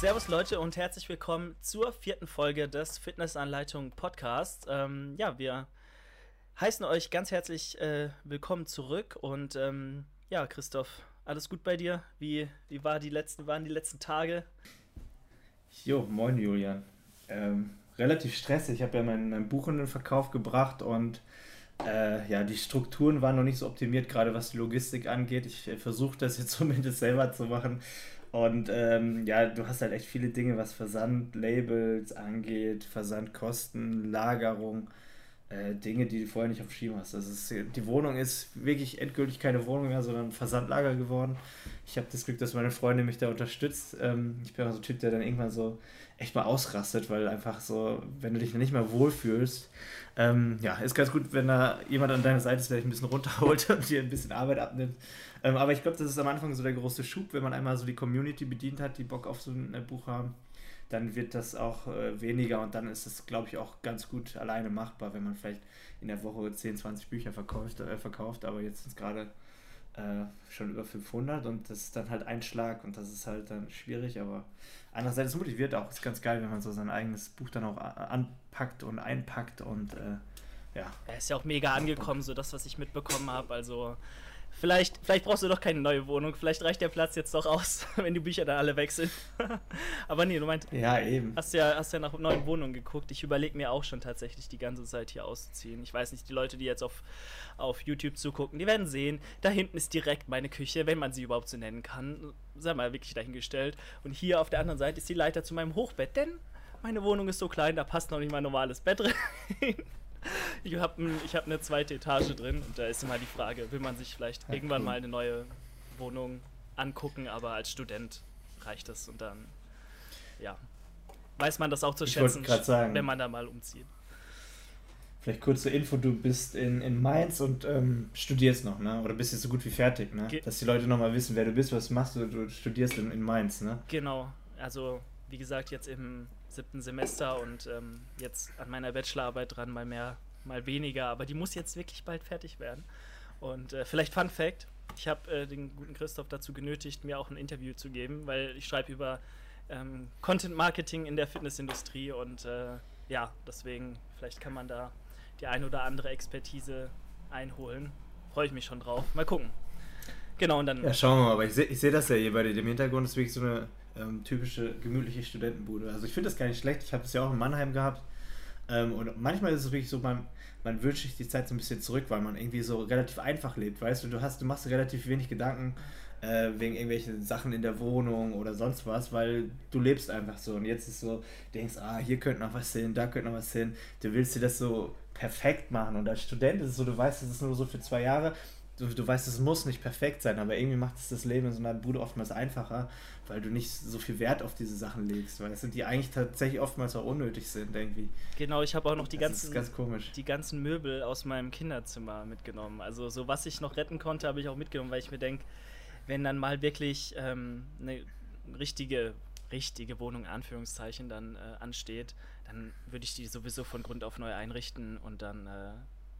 Servus Leute und herzlich willkommen zur vierten Folge des Fitnessanleitung Podcast. Ähm, ja, wir heißen euch ganz herzlich äh, willkommen zurück und ähm, ja, Christoph, alles gut bei dir? Wie, wie war die letzten, waren die letzten Tage? Jo, moin Julian. Ähm, relativ stressig. Ich habe ja mein, mein, Buch in den Verkauf gebracht und äh, ja, die Strukturen waren noch nicht so optimiert, gerade was die Logistik angeht. Ich äh, versuche das jetzt zumindest selber zu machen. Und ähm, ja, du hast halt echt viele Dinge, was Versandlabels angeht, Versandkosten, Lagerung, äh, Dinge, die du vorher nicht auf dem Schirm hast. Also ist, die Wohnung ist wirklich endgültig keine Wohnung mehr, sondern Versandlager geworden. Ich habe das Glück, dass meine Freundin mich da unterstützt. Ähm, ich bin auch so ein Typ, der dann irgendwann so echt mal ausrastet, weil einfach so, wenn du dich nicht mehr wohlfühlst, ähm, ja, ist ganz gut, wenn da jemand an deiner Seite ist, der dich ein bisschen runterholt und dir ein bisschen Arbeit abnimmt. Ähm, aber ich glaube, das ist am Anfang so der große Schub, wenn man einmal so die Community bedient hat, die Bock auf so ein Buch haben, dann wird das auch äh, weniger und dann ist es, glaube ich, auch ganz gut alleine machbar, wenn man vielleicht in der Woche 10, 20 Bücher verkauft, äh, verkauft aber jetzt sind es gerade äh, schon über 500 und das ist dann halt ein Schlag und das ist halt dann schwierig, aber andererseits motiviert auch, ist ganz geil, wenn man so sein eigenes Buch dann auch anpackt und einpackt und äh, ja. Er ist ja auch mega angekommen, so das, was ich mitbekommen habe, also Vielleicht, vielleicht brauchst du doch keine neue Wohnung. Vielleicht reicht der Platz jetzt doch aus, wenn die Bücher dann alle weg sind. Aber nee, du meinst. Ja, eben. Hast ja, hast ja nach neuen Wohnungen geguckt. Ich überlege mir auch schon tatsächlich die ganze Zeit hier auszuziehen. Ich weiß nicht, die Leute, die jetzt auf, auf YouTube zugucken, die werden sehen, da hinten ist direkt meine Küche, wenn man sie überhaupt so nennen kann. Sei mal wirklich dahingestellt. Und hier auf der anderen Seite ist die Leiter zu meinem Hochbett, denn meine Wohnung ist so klein, da passt noch nicht mein normales Bett drin. Ich habe ich hab eine zweite Etage drin und da ist immer die Frage, will man sich vielleicht ja, irgendwann cool. mal eine neue Wohnung angucken, aber als Student reicht das und dann, ja, weiß man das auch zu schätzen, sagen, wenn man da mal umzieht. Vielleicht kurze Info, du bist in, in Mainz und ähm, studierst noch, ne? Oder bist jetzt so gut wie fertig, ne? Ge Dass die Leute nochmal wissen, wer du bist, was machst du, du studierst in, in Mainz, ne? Genau, also wie gesagt, jetzt im siebten Semester und ähm, jetzt an meiner Bachelorarbeit dran, mal mehr, mal weniger, aber die muss jetzt wirklich bald fertig werden. Und äh, vielleicht Fun Fact: Ich habe äh, den guten Christoph dazu genötigt, mir auch ein Interview zu geben, weil ich schreibe über ähm, Content Marketing in der Fitnessindustrie und äh, ja, deswegen, vielleicht kann man da die ein oder andere Expertise einholen. Freue ich mich schon drauf. Mal gucken. Genau, und dann. Ja, schauen wir mal, aber ich sehe seh das ja hier bei dir. Im Hintergrund ist wirklich so eine ähm, typische gemütliche Studentenbude. Also ich finde das gar nicht schlecht. Ich habe es ja auch in Mannheim gehabt. Ähm, und manchmal ist es wirklich so, man, man wünscht sich die Zeit so ein bisschen zurück, weil man irgendwie so relativ einfach lebt, weißt du, du hast, du machst relativ wenig Gedanken äh, wegen irgendwelchen Sachen in der Wohnung oder sonst was, weil du lebst einfach so. Und jetzt ist so, denkst, ah, hier könnte noch was hin, da könnte noch was hin. Du willst dir das so perfekt machen. Und als Student ist es so, du weißt, es ist nur so für zwei Jahre du, du weißt, es muss nicht perfekt sein, aber irgendwie macht es das Leben in so einer Bude oftmals einfacher, weil du nicht so viel Wert auf diese Sachen legst, weißt du, die eigentlich tatsächlich oftmals auch unnötig sind, irgendwie. Genau, ich habe auch noch die ganzen, die ganzen Möbel aus meinem Kinderzimmer mitgenommen. Also so was ich noch retten konnte, habe ich auch mitgenommen, weil ich mir denke, wenn dann mal wirklich ähm, eine richtige richtige Wohnung, Anführungszeichen, dann äh, ansteht, dann würde ich die sowieso von Grund auf neu einrichten und dann, äh,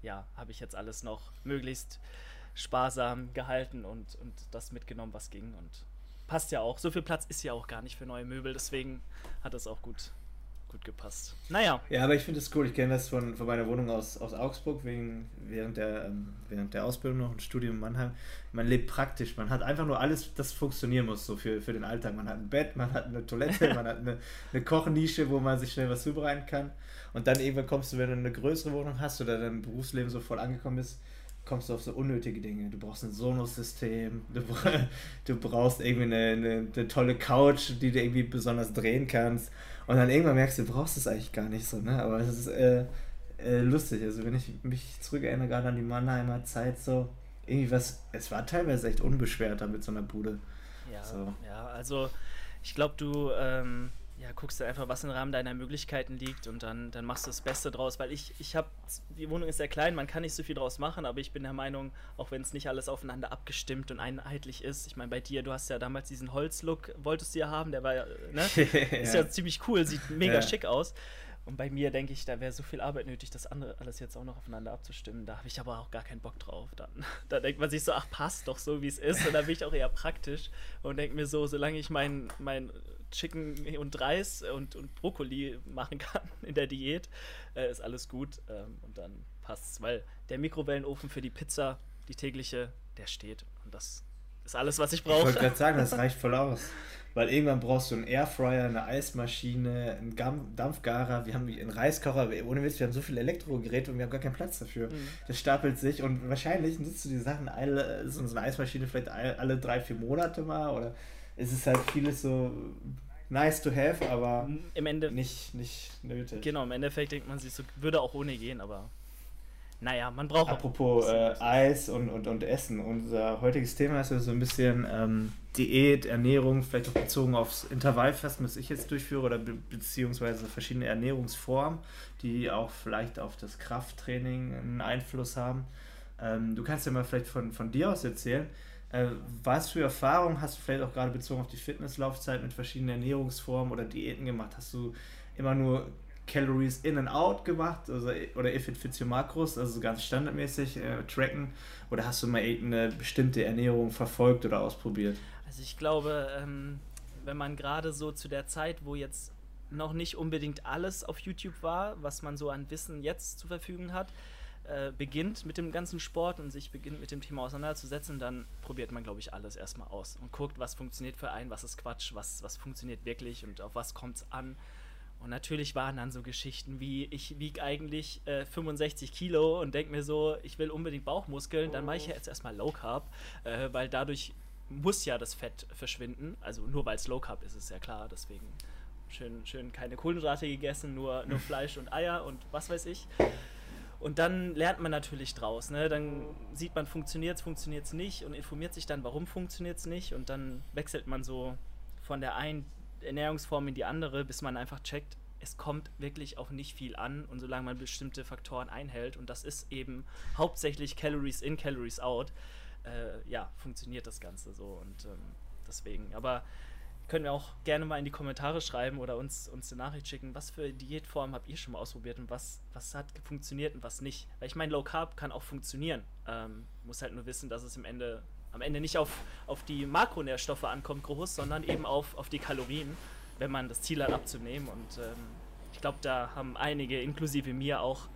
ja, habe ich jetzt alles noch möglichst sparsam gehalten und, und das mitgenommen, was ging. Und passt ja auch. So viel Platz ist ja auch gar nicht für neue Möbel, deswegen hat das auch gut, gut gepasst. Naja. Ja, aber ich finde es cool. Ich kenne das von, von meiner Wohnung aus, aus Augsburg wegen, während, der, ähm, während der Ausbildung noch, ein Studium in Mannheim. Man lebt praktisch. Man hat einfach nur alles, das funktionieren muss, so für, für den Alltag. Man hat ein Bett, man hat eine Toilette, man hat eine, eine Kochnische, wo man sich schnell was zubereiten kann. Und dann irgendwann kommst du, wenn du eine größere Wohnung hast oder dein Berufsleben so voll angekommen ist, kommst du auf so unnötige Dinge. Du brauchst ein Sonos-System, du, du, brauchst irgendwie eine, eine, eine, tolle Couch, die du irgendwie besonders drehen kannst. Und dann irgendwann merkst du, du brauchst es eigentlich gar nicht so, ne? Aber es ist äh, äh, lustig. Also wenn ich mich zurückerinnere, gerade an die Mannheimer Zeit, so irgendwie was, es war teilweise echt unbeschwerter mit so einer Bude. Ja, so. ja also ich glaube, du ähm, ja, guckst du einfach, was im Rahmen deiner Möglichkeiten liegt und dann, dann machst du das Beste draus. Weil ich, ich habe, die Wohnung ist sehr klein, man kann nicht so viel draus machen, aber ich bin der Meinung, auch wenn es nicht alles aufeinander abgestimmt und einheitlich ist, ich meine, bei dir, du hast ja damals diesen Holzlook, wolltest du ja haben, der war ja, ne? Ist ja ziemlich cool, sieht mega ja. schick aus. Und bei mir denke ich, da wäre so viel Arbeit nötig, das andere alles jetzt auch noch aufeinander abzustimmen. Da habe ich aber auch gar keinen Bock drauf. Dann, da denkt man sich so, ach, passt doch so, wie es ist. Und da bin ich auch eher praktisch und denke mir so, solange ich mein, mein Chicken und Reis und, und Brokkoli machen kann in der Diät, äh, ist alles gut. Ähm, und dann passt es, weil der Mikrowellenofen für die Pizza, die tägliche, der steht. Und das ist alles, was ich brauche. Ich wollte gerade sagen, das reicht voll aus. Weil irgendwann brauchst du einen Airfryer, eine Eismaschine, einen Dampfgarer, wir haben einen Reiskocher, ohne Witz, wir haben so viele Elektrogeräte und wir haben gar keinen Platz dafür. Mhm. Das stapelt sich und wahrscheinlich nutzt du die Sachen alle, so eine Eismaschine vielleicht alle drei, vier Monate mal oder es ist halt vieles so nice to have, aber Im Ende, nicht, nicht nötig. Genau, im Endeffekt denkt man sich so, würde auch ohne gehen, aber naja, man braucht. Apropos äh, Eis und, und, und Essen. Unser heutiges Thema ist ja so ein bisschen ähm, Diät, Ernährung, vielleicht auch bezogen aufs Intervallfasten, was ich jetzt durchführe, oder be beziehungsweise verschiedene Ernährungsformen, die auch vielleicht auf das Krafttraining einen Einfluss haben. Ähm, du kannst ja mal vielleicht von, von dir aus erzählen. Äh, was für Erfahrungen hast du vielleicht auch gerade bezogen auf die Fitnesslaufzeit mit verschiedenen Ernährungsformen oder Diäten gemacht? Hast du immer nur Calories in and out gemacht, also, oder if it fits your macros, also ganz standardmäßig äh, tracken, oder hast du mal irgendeine bestimmte Ernährung verfolgt oder ausprobiert? Also ich glaube, ähm, wenn man gerade so zu der Zeit, wo jetzt noch nicht unbedingt alles auf YouTube war, was man so an Wissen jetzt zur Verfügung hat, äh, beginnt mit dem ganzen Sport und sich beginnt mit dem Thema auseinanderzusetzen, dann probiert man, glaube ich, alles erstmal aus und guckt, was funktioniert für einen, was ist Quatsch, was, was funktioniert wirklich und auf was kommt es an. Und natürlich waren dann so Geschichten wie, ich wiege eigentlich äh, 65 Kilo und denke mir so, ich will unbedingt Bauchmuskeln, dann mache ich ja jetzt erstmal Low Carb, äh, weil dadurch muss ja das Fett verschwinden. Also nur weil es Low Carb ist, ist ja klar. Deswegen schön, schön keine Kohlenhydrate gegessen, nur, nur Fleisch und Eier und was weiß ich. Und dann lernt man natürlich draus. Ne? Dann sieht man, funktioniert es, funktioniert es nicht und informiert sich dann, warum funktioniert es nicht. Und dann wechselt man so von der einen Ernährungsform in die andere, bis man einfach checkt, es kommt wirklich auf nicht viel an und solange man bestimmte Faktoren einhält und das ist eben hauptsächlich Calories in, Calories out, äh, ja, funktioniert das Ganze so und ähm, deswegen. Aber können wir auch gerne mal in die Kommentare schreiben oder uns, uns eine Nachricht schicken, was für Diätformen habt ihr schon mal ausprobiert und was, was hat funktioniert und was nicht. Weil ich meine, Low Carb kann auch funktionieren. Ähm, muss halt nur wissen, dass es im Ende am Ende nicht auf, auf die Makronährstoffe ankommt, groß, sondern eben auf, auf die Kalorien, wenn man das Ziel hat abzunehmen. Und ähm, ich glaube, da haben einige, inklusive mir, auch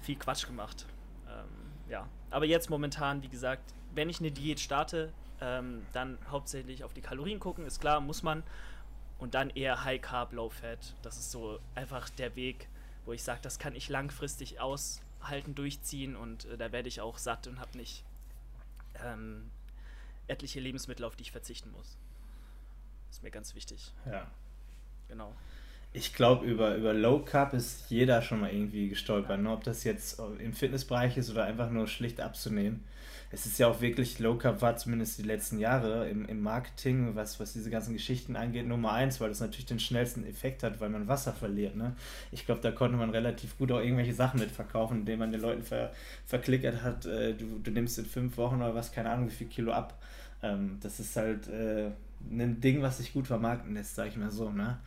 viel Quatsch gemacht. Ähm, ja, aber jetzt momentan, wie gesagt, wenn ich eine Diät starte, ähm, dann hauptsächlich auf die Kalorien gucken, ist klar, muss man. Und dann eher High Carb, Low Fat. Das ist so einfach der Weg, wo ich sage, das kann ich langfristig aushalten, durchziehen und äh, da werde ich auch satt und habe nicht ähm, etliche Lebensmittel, auf die ich verzichten muss. Ist mir ganz wichtig. Ja. Genau. Ich glaube, über, über Low Carb ist jeder schon mal irgendwie gestolpert. Ne? Ob das jetzt im Fitnessbereich ist oder einfach nur schlicht abzunehmen. Es ist ja auch wirklich, Low Carb war zumindest die letzten Jahre im, im Marketing, was, was diese ganzen Geschichten angeht, Nummer eins, weil das natürlich den schnellsten Effekt hat, weil man Wasser verliert. Ne? Ich glaube, da konnte man relativ gut auch irgendwelche Sachen mitverkaufen, indem man den Leuten ver, verklickert hat, äh, du, du nimmst in fünf Wochen oder was, keine Ahnung, wie viel Kilo ab. Ähm, das ist halt äh, ein Ding, was sich gut vermarkten lässt, sage ich mal so. Ne?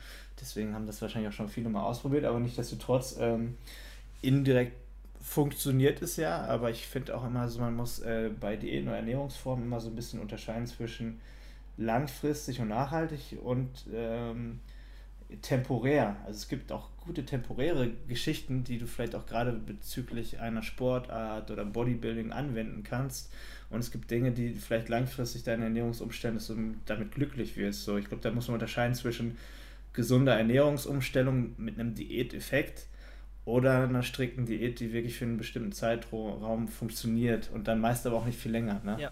Deswegen haben das wahrscheinlich auch schon viele mal ausprobiert, aber nichtsdestotrotz ähm, indirekt funktioniert es ja, aber ich finde auch immer so, man muss äh, bei Diäten und Ernährungsformen immer so ein bisschen unterscheiden zwischen langfristig und nachhaltig und ähm, temporär. Also es gibt auch gute temporäre Geschichten, die du vielleicht auch gerade bezüglich einer Sportart oder Bodybuilding anwenden kannst. Und es gibt Dinge, die vielleicht langfristig deine Ernährungsumstände so damit glücklich wirst. So, ich glaube, da muss man unterscheiden zwischen gesunder Ernährungsumstellung mit einem Diäteffekt oder einer strikten Diät, die wirklich für einen bestimmten Zeitraum funktioniert und dann meist aber auch nicht viel länger. Ne? Ja.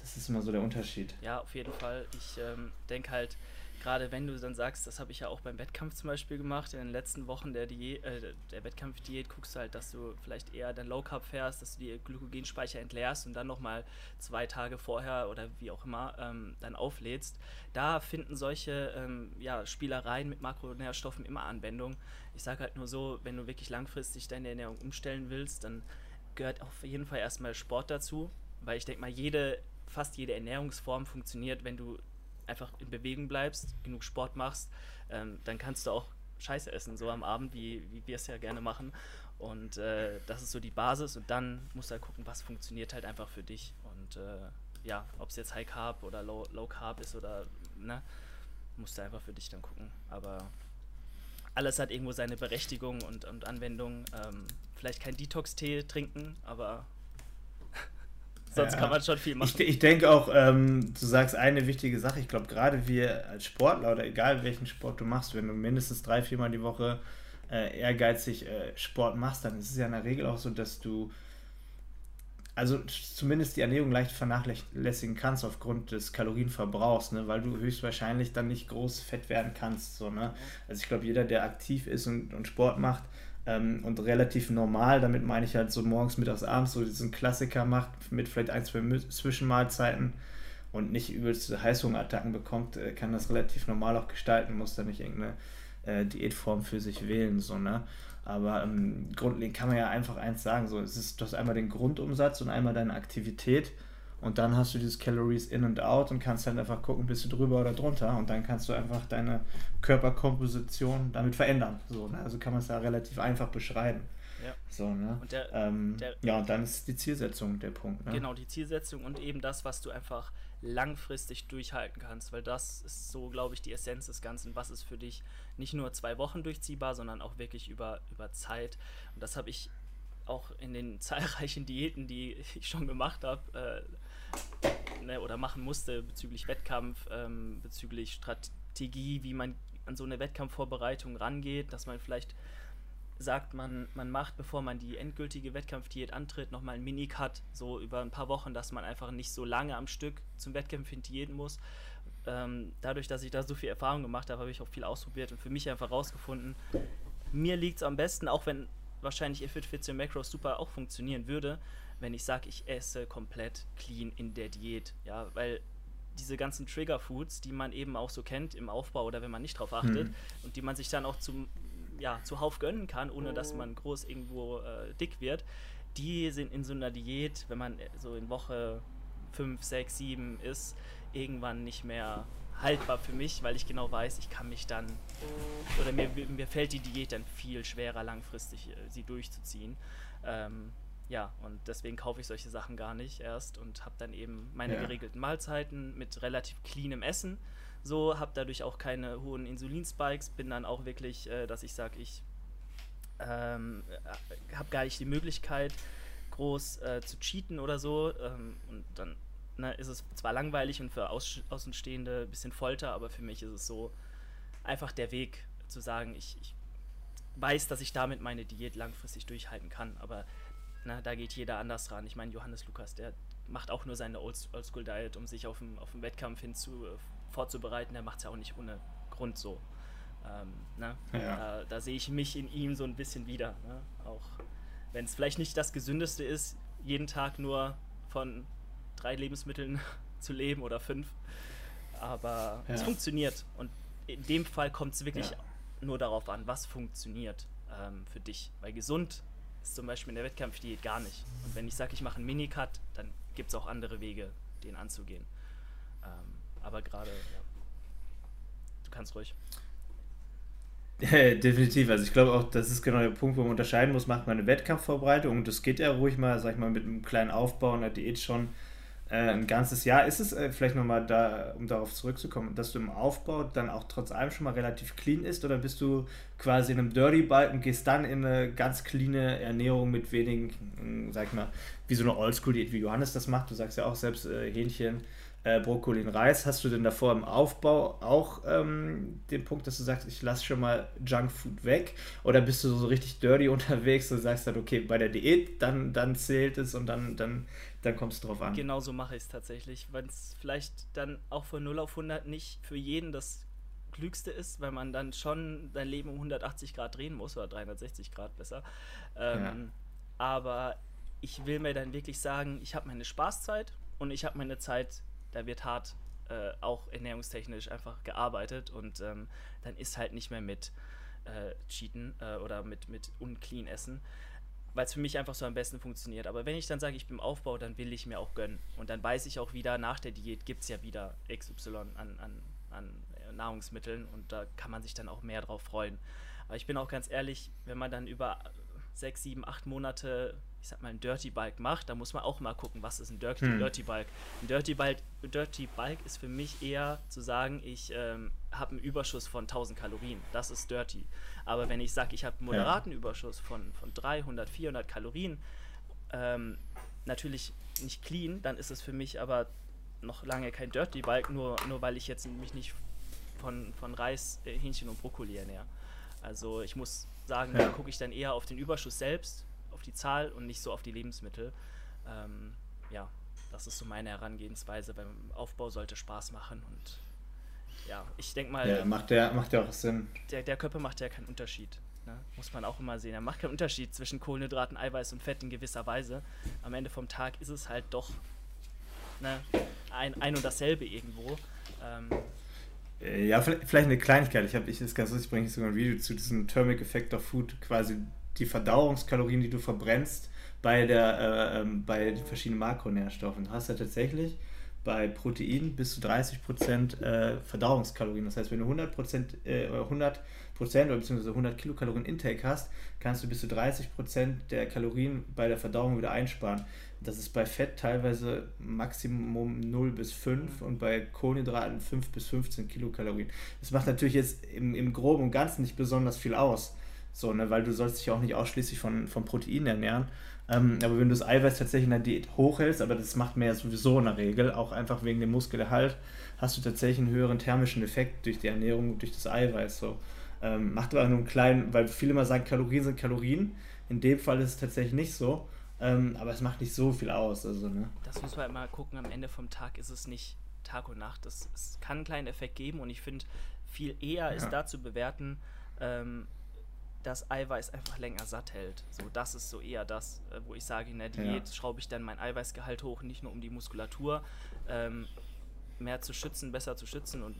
Das ist immer so der Unterschied. Ja, auf jeden Fall. Ich ähm, denke halt, gerade wenn du dann sagst, das habe ich ja auch beim Wettkampf zum Beispiel gemacht, in den letzten Wochen der, Diät, äh, der Wettkampfdiät guckst du halt, dass du vielleicht eher dann Low Carb fährst, dass du die Glykogenspeicher entleerst und dann nochmal zwei Tage vorher oder wie auch immer ähm, dann auflädst. Da finden solche ähm, ja, Spielereien mit Makronährstoffen immer Anwendung. Ich sage halt nur so, wenn du wirklich langfristig deine Ernährung umstellen willst, dann gehört auf jeden Fall erstmal Sport dazu, weil ich denke mal, jede, fast jede Ernährungsform funktioniert, wenn du einfach in Bewegung bleibst, genug Sport machst, ähm, dann kannst du auch Scheiße essen, so am Abend, wie, wie wir es ja gerne machen. Und äh, das ist so die Basis und dann musst du halt gucken, was funktioniert halt einfach für dich. Und äh, ja, ob es jetzt High Carb oder Low, Low Carb ist oder, ne, musst du einfach für dich dann gucken. Aber alles hat irgendwo seine Berechtigung und, und Anwendung. Ähm, vielleicht kein Detox-Tee trinken, aber sonst ja, kann man schon viel machen. Ich, ich denke auch, ähm, du sagst eine wichtige Sache. Ich glaube, gerade wir als Sportler oder egal welchen Sport du machst, wenn du mindestens drei, viermal die Woche äh, ehrgeizig äh, Sport machst, dann ist es ja in der Regel auch so, dass du also zumindest die Ernährung leicht vernachlässigen kannst aufgrund des Kalorienverbrauchs, ne? weil du höchstwahrscheinlich dann nicht groß fett werden kannst. So, ne? Also ich glaube, jeder, der aktiv ist und, und Sport macht ähm, und relativ normal, damit meine ich halt so morgens, mittags, abends, so diesen Klassiker macht, mit vielleicht ein, zwei Zwischenmahlzeiten und nicht übelste Heißhungerattacken bekommt, äh, kann das relativ normal auch gestalten, muss da nicht irgendeine äh, Diätform für sich wählen. So, ne? Aber ähm, grundlegend kann man ja einfach eins sagen: so, es ist, du hast einmal den Grundumsatz und einmal deine Aktivität. Und dann hast du dieses Calories in und out und kannst dann einfach gucken, bist du drüber oder drunter. Und dann kannst du einfach deine Körperkomposition damit verändern. So, ne? Also kann man es ja relativ einfach beschreiben. Ja. So, ne? Und der, ähm, der, ja, und dann ist die Zielsetzung der Punkt. Ne? Genau, die Zielsetzung und eben das, was du einfach langfristig durchhalten kannst, weil das ist so, glaube ich, die Essenz des Ganzen. Was ist für dich nicht nur zwei Wochen durchziehbar, sondern auch wirklich über, über Zeit. Und das habe ich auch in den zahlreichen Diäten, die ich schon gemacht habe äh, ne, oder machen musste bezüglich Wettkampf, ähm, bezüglich Strategie, wie man an so eine Wettkampfvorbereitung rangeht, dass man vielleicht sagt, man, man macht, bevor man die endgültige Wettkampfdiät antritt, nochmal einen Minicut, so über ein paar Wochen, dass man einfach nicht so lange am Stück zum Wettkampf diäten muss. Ähm, dadurch, dass ich da so viel Erfahrung gemacht habe, habe ich auch viel ausprobiert und für mich einfach rausgefunden, mir liegt es am besten, auch wenn wahrscheinlich Fit 14 Macros super auch funktionieren würde, wenn ich sage, ich esse komplett clean in der Diät. Ja, weil diese ganzen Trigger Foods, die man eben auch so kennt im Aufbau oder wenn man nicht drauf achtet hm. und die man sich dann auch zum ja, zuhauf gönnen kann, ohne dass man groß irgendwo äh, dick wird, die sind in so einer Diät, wenn man so in Woche 5, 6, 7 ist, irgendwann nicht mehr haltbar für mich, weil ich genau weiß, ich kann mich dann oder mir, mir fällt die Diät dann viel schwerer langfristig äh, sie durchzuziehen. Ähm, ja, und deswegen kaufe ich solche Sachen gar nicht erst und habe dann eben meine ja. geregelten Mahlzeiten mit relativ cleanem Essen so, habe dadurch auch keine hohen Insulinspikes, bin dann auch wirklich, äh, dass ich sage, ich ähm, äh, habe gar nicht die Möglichkeit, groß äh, zu cheaten oder so. Ähm, und dann ne, ist es zwar langweilig und für Aus Außenstehende ein bisschen Folter, aber für mich ist es so einfach der Weg zu sagen, ich, ich weiß, dass ich damit meine Diät langfristig durchhalten kann, aber na, da geht jeder anders ran. Ich meine, Johannes Lukas, der macht auch nur seine Oldschool-Diet, um sich auf den auf Wettkampf hinzu vorzubereiten, der macht es ja auch nicht ohne Grund so. Ähm, ne? ja. Da, da sehe ich mich in ihm so ein bisschen wieder. Ne? Auch wenn es vielleicht nicht das Gesündeste ist, jeden Tag nur von drei Lebensmitteln zu leben oder fünf. Aber ja. es funktioniert. Und in dem Fall kommt es wirklich ja. nur darauf an, was funktioniert ähm, für dich. Weil gesund ist zum Beispiel in der Wettkampfdiät gar nicht. Und wenn ich sage, ich mache einen Minicut, dann gibt es auch andere Wege, den anzugehen. Ähm, aber gerade, ja. Du kannst ruhig. Definitiv. Also ich glaube auch, das ist genau der Punkt, wo man unterscheiden muss, macht man eine Wettkampfvorbereitung und das geht ja ruhig mal, sag ich mal, mit einem kleinen Aufbau der Diät schon ein ganzes Jahr. Ist es äh, vielleicht nochmal da, um darauf zurückzukommen, dass du im Aufbau dann auch trotz allem schon mal relativ clean ist oder bist du quasi in einem Dirty Bike und gehst dann in eine ganz clean Ernährung mit wenigen, sag ich mal, wie so eine Oldschool-Diät, wie Johannes das macht. Du sagst ja auch selbst äh, Hähnchen äh, Brokkoli und Reis. Hast du denn davor im Aufbau auch ähm, den Punkt, dass du sagst, ich lasse schon mal Junkfood weg? Oder bist du so richtig dirty unterwegs und sagst dann, okay, bei der Diät, dann, dann zählt es und dann, dann, dann kommt es drauf an? Genau so mache ich es tatsächlich. Wenn es vielleicht dann auch von 0 auf 100 nicht für jeden das Klügste ist, weil man dann schon sein Leben um 180 Grad drehen muss oder 360 Grad besser. Ähm, ja. Aber ich will mir dann wirklich sagen, ich habe meine Spaßzeit und ich habe meine Zeit da wird hart äh, auch ernährungstechnisch einfach gearbeitet und ähm, dann ist halt nicht mehr mit äh, Cheaten äh, oder mit, mit unclean Essen, weil es für mich einfach so am besten funktioniert. Aber wenn ich dann sage, ich bin im Aufbau, dann will ich mir auch gönnen. Und dann weiß ich auch wieder, nach der Diät gibt es ja wieder XY an, an, an Nahrungsmitteln und da kann man sich dann auch mehr drauf freuen. Aber ich bin auch ganz ehrlich, wenn man dann über sechs, sieben, acht Monate ich sag mal, ein Dirty Bulk macht, da muss man auch mal gucken, was ist ein Dirty, hm. Dirty Bulk. Ein Dirty Bulk, Dirty Bulk ist für mich eher zu sagen, ich ähm, habe einen Überschuss von 1000 Kalorien. Das ist Dirty. Aber wenn ich sage, ich habe einen moderaten ja. Überschuss von, von 300, 400 Kalorien, ähm, natürlich nicht clean, dann ist es für mich aber noch lange kein Dirty Bulk, nur, nur weil ich jetzt mich nicht von, von Reis, äh, Hähnchen und Brokkoli ernähre. Also ich muss sagen, ja. da gucke ich dann eher auf den Überschuss selbst auf die Zahl und nicht so auf die Lebensmittel. Ähm, ja, das ist so meine Herangehensweise. Beim Aufbau sollte Spaß machen und ja, ich denke mal. Ja, macht ja macht auch Sinn. Der, der Körper macht ja keinen Unterschied. Ne? Muss man auch immer sehen. Er macht keinen Unterschied zwischen Kohlenhydraten, Eiweiß und Fett in gewisser Weise. Am Ende vom Tag ist es halt doch ne, ein, ein und dasselbe irgendwo. Ähm, äh, ja, vielleicht eine Kleinigkeit. Ich habe, ich ist ganz lustig, ich bringe sogar ein Video zu diesem Thermic Effect of Food, quasi die Verdauungskalorien, die du verbrennst, bei, der, äh, ähm, bei den verschiedenen Makronährstoffen. Du hast ja tatsächlich bei Protein bis zu 30% äh, Verdauungskalorien. Das heißt, wenn du 100%, äh, 100 oder beziehungsweise 100 Kilokalorien Intake hast, kannst du bis zu 30% der Kalorien bei der Verdauung wieder einsparen. Das ist bei Fett teilweise Maximum 0 bis 5 und bei Kohlenhydraten 5 bis 15 Kilokalorien. Das macht natürlich jetzt im, im Groben und Ganzen nicht besonders viel aus. So, ne, weil du sollst dich auch nicht ausschließlich von, von Proteinen ernähren. Ähm, aber wenn du das Eiweiß tatsächlich in der Diät hochhältst, aber das macht man ja sowieso in der Regel, auch einfach wegen dem Muskelerhalt, hast du tatsächlich einen höheren thermischen Effekt durch die Ernährung, durch das Eiweiß. So. Ähm, macht aber nur einen kleinen, weil viele immer sagen, Kalorien sind Kalorien. In dem Fall ist es tatsächlich nicht so. Ähm, aber es macht nicht so viel aus. Also, ne? Das muss man immer gucken. Am Ende vom Tag ist es nicht Tag und Nacht. Es, es kann einen kleinen Effekt geben und ich finde, viel eher ja. ist da zu bewerten, ähm, das Eiweiß einfach länger satt hält. So, das ist so eher das, äh, wo ich sage, in der Diät ja. schraube ich dann mein Eiweißgehalt hoch, nicht nur um die Muskulatur ähm, mehr zu schützen, besser zu schützen und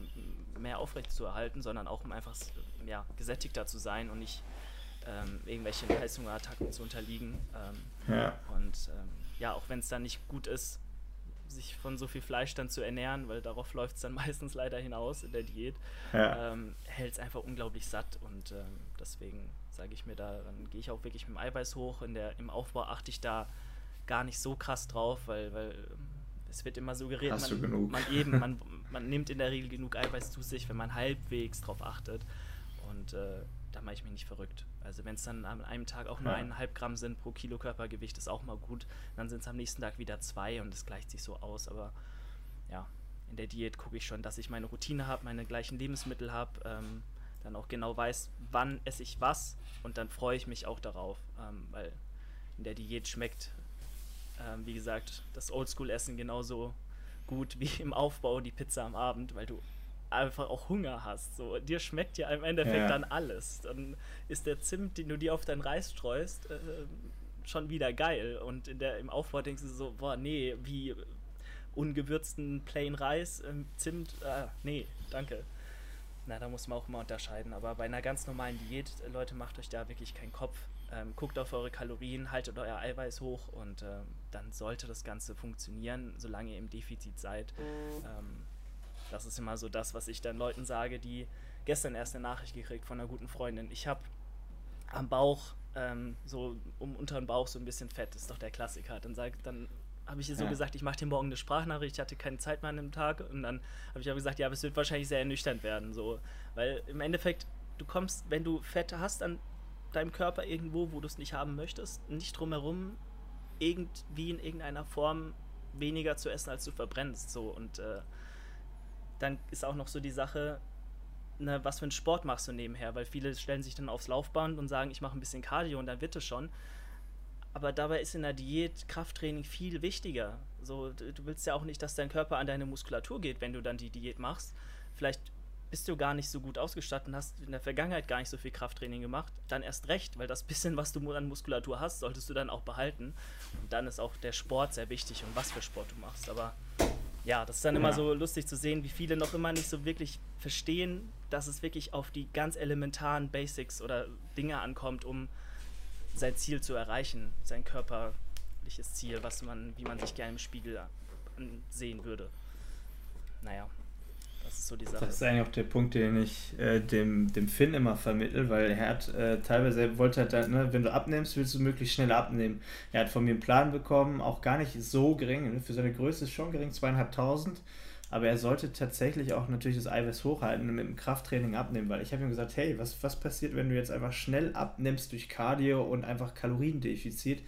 mehr aufrecht zu erhalten, sondern auch um einfach ja, gesättigter zu sein und nicht ähm, irgendwelchen Heißhungerattacken zu unterliegen. Ähm, ja. Und ähm, ja, auch wenn es dann nicht gut ist, sich von so viel Fleisch dann zu ernähren, weil darauf läuft es dann meistens leider hinaus in der Diät, ja. ähm, hält es einfach unglaublich satt und ähm, deswegen sage ich mir da, dann gehe ich auch wirklich mit dem Eiweiß hoch. In der, Im Aufbau achte ich da gar nicht so krass drauf, weil, weil ähm, es wird immer suggeriert, Hast man, man eben, man, man nimmt in der Regel genug Eiweiß zu sich, wenn man halbwegs drauf achtet. Und äh, da mache ich mich nicht verrückt. Also wenn es dann an einem Tag auch nur ja. eineinhalb Gramm sind pro Kilo Körpergewicht, ist auch mal gut. Dann sind es am nächsten Tag wieder zwei und es gleicht sich so aus. Aber ja, in der Diät gucke ich schon, dass ich meine Routine habe, meine gleichen Lebensmittel habe, ähm, dann auch genau weiß, wann esse ich was und dann freue ich mich auch darauf, ähm, weil in der Diät schmeckt, ähm, wie gesagt, das Oldschool-Essen genauso gut wie im Aufbau die Pizza am Abend, weil du einfach auch Hunger hast. So, dir schmeckt ja im Endeffekt ja. dann alles. Dann ist der Zimt, den du dir auf deinen Reis streust, äh, schon wieder geil. Und in der, im Aufbau denkst du so, boah, nee, wie ungewürzten Plain Reis, äh, Zimt, äh, nee, danke. Na, da muss man auch mal unterscheiden. Aber bei einer ganz normalen Diät, Leute, macht euch da wirklich keinen Kopf. Ähm, guckt auf eure Kalorien, haltet euer Eiweiß hoch und ähm, dann sollte das Ganze funktionieren, solange ihr im Defizit seid. Ähm, das ist immer so das, was ich dann Leuten sage, die gestern erst eine Nachricht gekriegt von einer guten Freundin. Ich habe am Bauch, ähm, so um unter den Bauch so ein bisschen Fett, ist doch der Klassiker. Dann, dann habe ich so ja. gesagt, ich mache dir morgen eine Sprachnachricht, ich hatte keine Zeit mehr an dem Tag und dann habe ich aber gesagt, ja, aber es wird wahrscheinlich sehr ernüchternd werden, so, weil im Endeffekt du kommst, wenn du Fett hast an deinem Körper irgendwo, wo du es nicht haben möchtest, nicht drumherum irgendwie in irgendeiner Form weniger zu essen, als du verbrennst, so und äh, dann ist auch noch so die Sache, ne, was für einen Sport machst du nebenher, weil viele stellen sich dann aufs Laufband und sagen, ich mache ein bisschen Cardio und dann wird es schon. Aber dabei ist in der Diät Krafttraining viel wichtiger. So, du willst ja auch nicht, dass dein Körper an deine Muskulatur geht, wenn du dann die Diät machst. Vielleicht bist du gar nicht so gut ausgestattet und hast in der Vergangenheit gar nicht so viel Krafttraining gemacht, dann erst recht, weil das bisschen, was du an Muskulatur hast, solltest du dann auch behalten. Und dann ist auch der Sport sehr wichtig und was für Sport du machst. Aber ja, das ist dann ja. immer so lustig zu sehen, wie viele noch immer nicht so wirklich verstehen, dass es wirklich auf die ganz elementaren Basics oder Dinge ankommt, um sein Ziel zu erreichen, sein körperliches Ziel, was man, wie man sich gerne im Spiegel sehen würde. Naja, Das ist so die Sache. Das ist eigentlich auch der Punkt, den ich äh, dem, dem Finn immer vermittel, weil er hat äh, teilweise, wollte halt, ne, wenn du abnimmst, willst du möglichst schnell abnehmen. Er hat von mir einen Plan bekommen, auch gar nicht so gering, ne, für seine Größe ist schon gering, zweieinhalbtausend, aber er sollte tatsächlich auch natürlich das Eiweiß hochhalten und mit dem Krafttraining abnehmen, weil ich habe ihm gesagt, hey, was, was passiert, wenn du jetzt einfach schnell abnimmst durch Cardio und einfach Kaloriendefizit?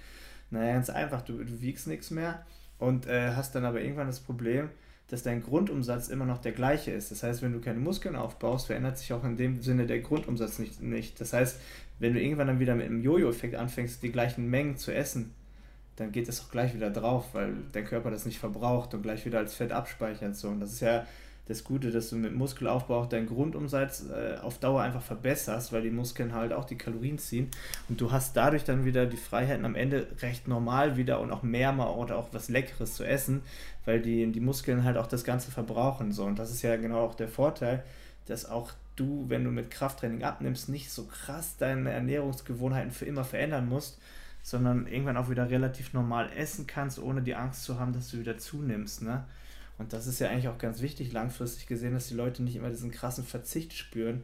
Naja, ganz einfach, du, du wiegst nichts mehr und äh, hast dann aber irgendwann das Problem, dass dein Grundumsatz immer noch der gleiche ist. Das heißt, wenn du keine Muskeln aufbaust, verändert sich auch in dem Sinne der Grundumsatz nicht. nicht. Das heißt, wenn du irgendwann dann wieder mit einem Jojo-Effekt anfängst, die gleichen Mengen zu essen, dann geht es auch gleich wieder drauf, weil dein Körper das nicht verbraucht und gleich wieder als Fett abspeichert. So. Und das ist ja das Gute, dass du mit Muskelaufbau auch deinen Grundumsatz äh, auf Dauer einfach verbesserst, weil die Muskeln halt auch die Kalorien ziehen und du hast dadurch dann wieder die Freiheiten am Ende recht normal wieder und auch mehr mal oder auch was Leckeres zu essen, weil die, die Muskeln halt auch das Ganze verbrauchen. So. Und das ist ja genau auch der Vorteil, dass auch du, wenn du mit Krafttraining abnimmst, nicht so krass deine Ernährungsgewohnheiten für immer verändern musst, sondern irgendwann auch wieder relativ normal essen kannst, ohne die Angst zu haben, dass du wieder zunimmst. Ne? Und das ist ja eigentlich auch ganz wichtig, langfristig gesehen, dass die Leute nicht immer diesen krassen Verzicht spüren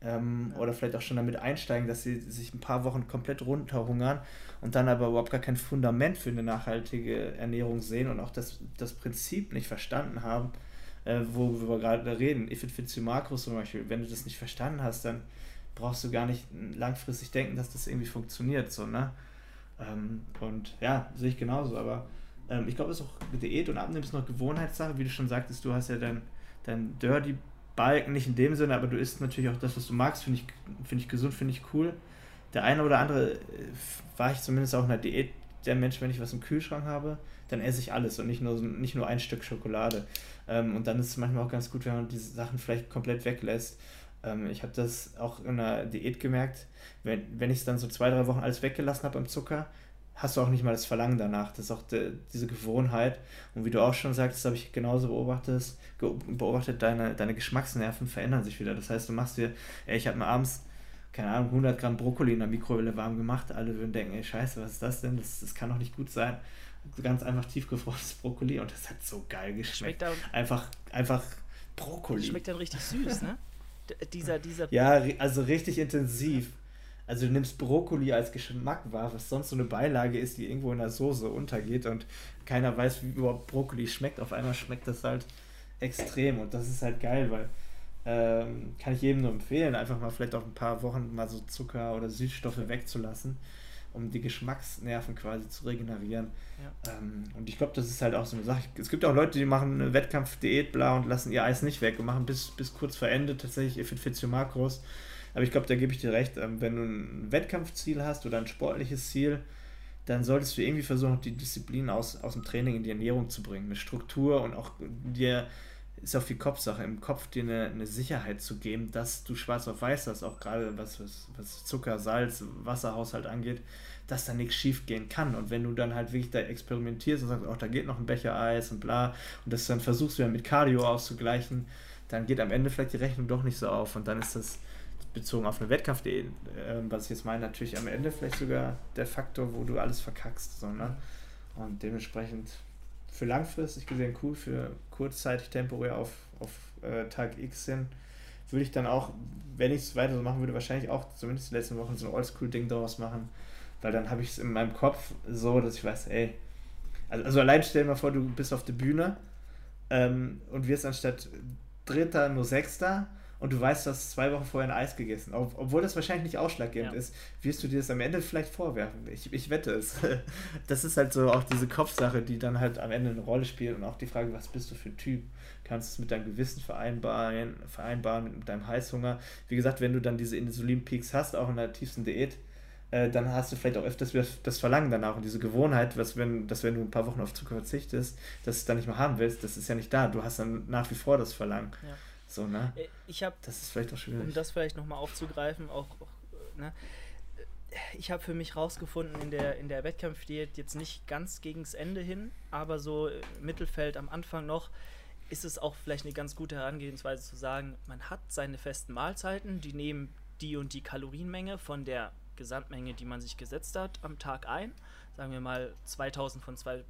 ähm, ja. oder vielleicht auch schon damit einsteigen, dass sie sich ein paar Wochen komplett runterhungern und dann aber überhaupt gar kein Fundament für eine nachhaltige Ernährung sehen und auch das, das Prinzip nicht verstanden haben, äh, wo wir gerade reden. If it fits you Makros zum Beispiel, wenn du das nicht verstanden hast, dann brauchst du gar nicht langfristig denken, dass das irgendwie funktioniert. So, ne? Ähm, und ja, sehe ich genauso, aber ähm, ich glaube, es ist auch Diät und Abnehmen ist noch Gewohnheitssache, wie du schon sagtest, du hast ja dein, dein Dirty Balken, nicht in dem Sinne, aber du isst natürlich auch das, was du magst, finde ich, find ich gesund, finde ich cool. Der eine oder andere äh, war ich zumindest auch in der Diät der Mensch, wenn ich was im Kühlschrank habe, dann esse ich alles und nicht nur, nicht nur ein Stück Schokolade. Ähm, und dann ist es manchmal auch ganz gut, wenn man diese Sachen vielleicht komplett weglässt. Ähm, ich habe das auch in der Diät gemerkt, wenn, wenn ich es dann so zwei, drei Wochen alles weggelassen habe am Zucker, hast du auch nicht mal das Verlangen danach. Das ist auch de, diese Gewohnheit. Und wie du auch schon sagst, habe ich genauso beobachtet, beobachtet deine, deine Geschmacksnerven verändern sich wieder. Das heißt, du machst dir, ey, ich habe mir abends, keine Ahnung, 100 Gramm Brokkoli in der Mikrowelle warm gemacht. Alle würden denken, ey, scheiße, was ist das denn? Das, das kann doch nicht gut sein. Ganz einfach tiefgefrorenes Brokkoli und das hat so geil geschmeckt. Einfach, einfach Brokkoli. Schmeckt dann richtig süß, ne? Dieser, dieser. Ja, also richtig intensiv. Also du nimmst Brokkoli als Geschmack wahr, was sonst so eine Beilage ist, die irgendwo in der Soße untergeht und keiner weiß, wie überhaupt Brokkoli schmeckt. Auf einmal schmeckt das halt extrem und das ist halt geil, weil ähm, kann ich jedem nur empfehlen, einfach mal vielleicht auch ein paar Wochen mal so Zucker oder Süßstoffe wegzulassen, um die Geschmacksnerven quasi zu regenerieren. Ja. Ähm, und ich glaube, das ist halt auch so eine Sache. Es gibt auch Leute, die machen eine Wettkampfdiät bla und lassen ihr Eis nicht weg und machen bis, bis kurz vor Ende tatsächlich Fit Makros aber ich glaube, da gebe ich dir recht, ähm, wenn du ein Wettkampfziel hast oder ein sportliches Ziel, dann solltest du irgendwie versuchen, die Disziplin aus, aus dem Training in die Ernährung zu bringen, eine Struktur und auch dir ist auch viel Kopfsache, im Kopf dir eine, eine Sicherheit zu geben, dass du schwarz auf weiß hast, auch gerade was, was, was Zucker, Salz, Wasserhaushalt angeht, dass da nichts schief gehen kann. Und wenn du dann halt wirklich da experimentierst und sagst, oh, da geht noch ein Becher Eis und bla, und das dann versuchst wieder mit Cardio auszugleichen, dann geht am Ende vielleicht die Rechnung doch nicht so auf und dann ist das bezogen auf eine Wettkampf.de, äh, was ich jetzt meine, natürlich am Ende vielleicht sogar der Faktor, wo du alles verkackst. So, ne? Und dementsprechend für langfristig gesehen cool, für kurzzeitig temporär auf, auf äh, Tag X hin, würde ich dann auch, wenn ich es weiter so machen würde, wahrscheinlich auch zumindest die letzten Wochen so ein Oldschool-Ding daraus machen, weil dann habe ich es in meinem Kopf so, dass ich weiß, ey, also, also allein stell dir mal vor, du bist auf der Bühne ähm, und wirst anstatt Dritter nur Sechster und du weißt, du hast zwei Wochen vorher ein Eis gegessen, Ob, obwohl das wahrscheinlich nicht ausschlaggebend ja. ist, wirst du dir das am Ende vielleicht vorwerfen. Ich, ich wette es. Das ist halt so auch diese Kopfsache, die dann halt am Ende eine Rolle spielt und auch die Frage, was bist du für ein Typ? Kannst du es mit deinem Gewissen vereinbaren, vereinbaren mit deinem Heißhunger? Wie gesagt, wenn du dann diese Insulinpeaks hast, auch in der tiefsten Diät, äh, dann hast du vielleicht auch öfters das Verlangen danach und diese Gewohnheit, was wenn, dass wenn du ein paar Wochen auf Zucker verzichtest, dass du es dann nicht mehr haben willst, das ist ja nicht da. Du hast dann nach wie vor das Verlangen. Ja. So, ne? Äh, ich habe, das ist vielleicht auch schwierig. Um das vielleicht nochmal aufzugreifen, auch, auch ne? ich habe für mich rausgefunden in der, in der Wettkampfdiät jetzt nicht ganz gegens Ende hin, aber so im Mittelfeld am Anfang noch, ist es auch vielleicht eine ganz gute Herangehensweise zu sagen, man hat seine festen Mahlzeiten, die nehmen die und die Kalorienmenge von der Gesamtmenge, die man sich gesetzt hat, am Tag ein. Sagen wir mal 2000 von 2000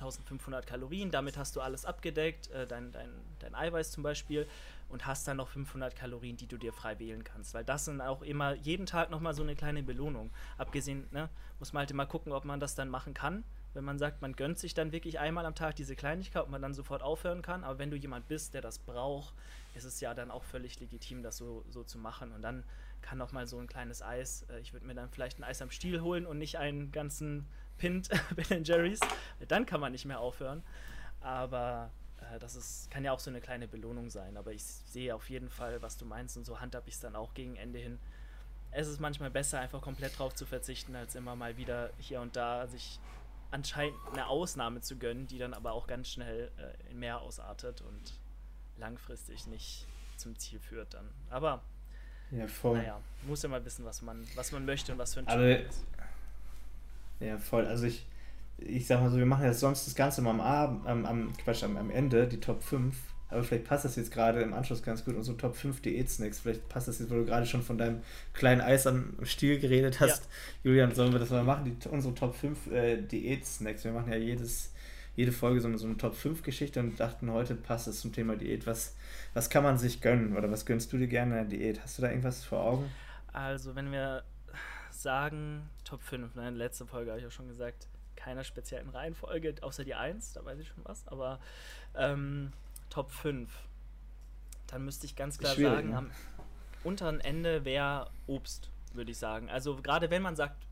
1500 Kalorien, damit hast du alles abgedeckt, äh, dein, dein, dein Eiweiß zum Beispiel, und hast dann noch 500 Kalorien, die du dir frei wählen kannst. Weil das sind auch immer jeden Tag nochmal so eine kleine Belohnung. Abgesehen, ne, muss man halt immer gucken, ob man das dann machen kann. Wenn man sagt, man gönnt sich dann wirklich einmal am Tag diese Kleinigkeit, ob man dann sofort aufhören kann. Aber wenn du jemand bist, der das braucht, ist es ja dann auch völlig legitim, das so, so zu machen. Und dann kann auch mal so ein kleines Eis, äh, ich würde mir dann vielleicht ein Eis am Stiel holen und nicht einen ganzen Pint Ben Jerry's. Dann kann man nicht mehr aufhören. Aber äh, das ist, kann ja auch so eine kleine Belohnung sein. Aber ich sehe auf jeden Fall, was du meinst und so handhab ich es dann auch gegen Ende hin. Es ist manchmal besser, einfach komplett drauf zu verzichten, als immer mal wieder hier und da sich anscheinend eine Ausnahme zu gönnen, die dann aber auch ganz schnell äh, in mehr ausartet und langfristig nicht zum Ziel führt dann. Aber ja, voll. naja, muss ja mal wissen, was man, was man möchte und was für ein Typ ist. Ja, voll. Also ich, ich sag mal so, wir machen ja sonst das Ganze mal am Abend, am, am, Quatsch, am, am Ende, die Top 5. Aber vielleicht passt das jetzt gerade im Anschluss ganz gut, unsere Top 5 Diät-Snacks. Vielleicht passt das jetzt, weil du gerade schon von deinem kleinen Eis am Stiel geredet hast. Ja. Julian, sollen wir das mal machen, die, unsere Top 5 äh, Diät-Snacks? Wir machen ja jedes, jede Folge so eine, so eine Top 5 Geschichte und dachten, heute passt es zum Thema Diät. Was, was kann man sich gönnen oder was gönnst du dir gerne in der Diät? Hast du da irgendwas vor Augen? Also, wenn wir sagen, Top 5, ne? letzte Folge habe ich ja schon gesagt, keiner speziellen Reihenfolge, außer die 1, da weiß ich schon was, aber ähm, Top 5. Dann müsste ich ganz klar sagen, ne? am unteren Ende wäre Obst, würde ich sagen. Also gerade wenn man sagt,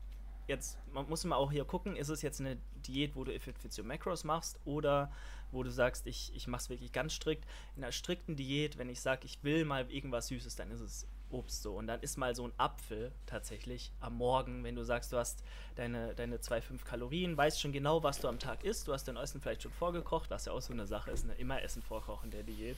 jetzt man muss man auch hier gucken, ist es jetzt eine Diät, wo du Your Macros machst oder wo du sagst, ich, ich mache es wirklich ganz strikt. In einer strikten Diät, wenn ich sage, ich will mal irgendwas Süßes, dann ist es Obst so. Und dann ist mal so ein Apfel tatsächlich am Morgen, wenn du sagst, du hast deine, deine 2,5 Kalorien, weißt schon genau, was du am Tag isst, du hast dein Essen vielleicht schon vorgekocht, was ja auch so eine Sache ist, ne? immer Essen vorkochen der Diät.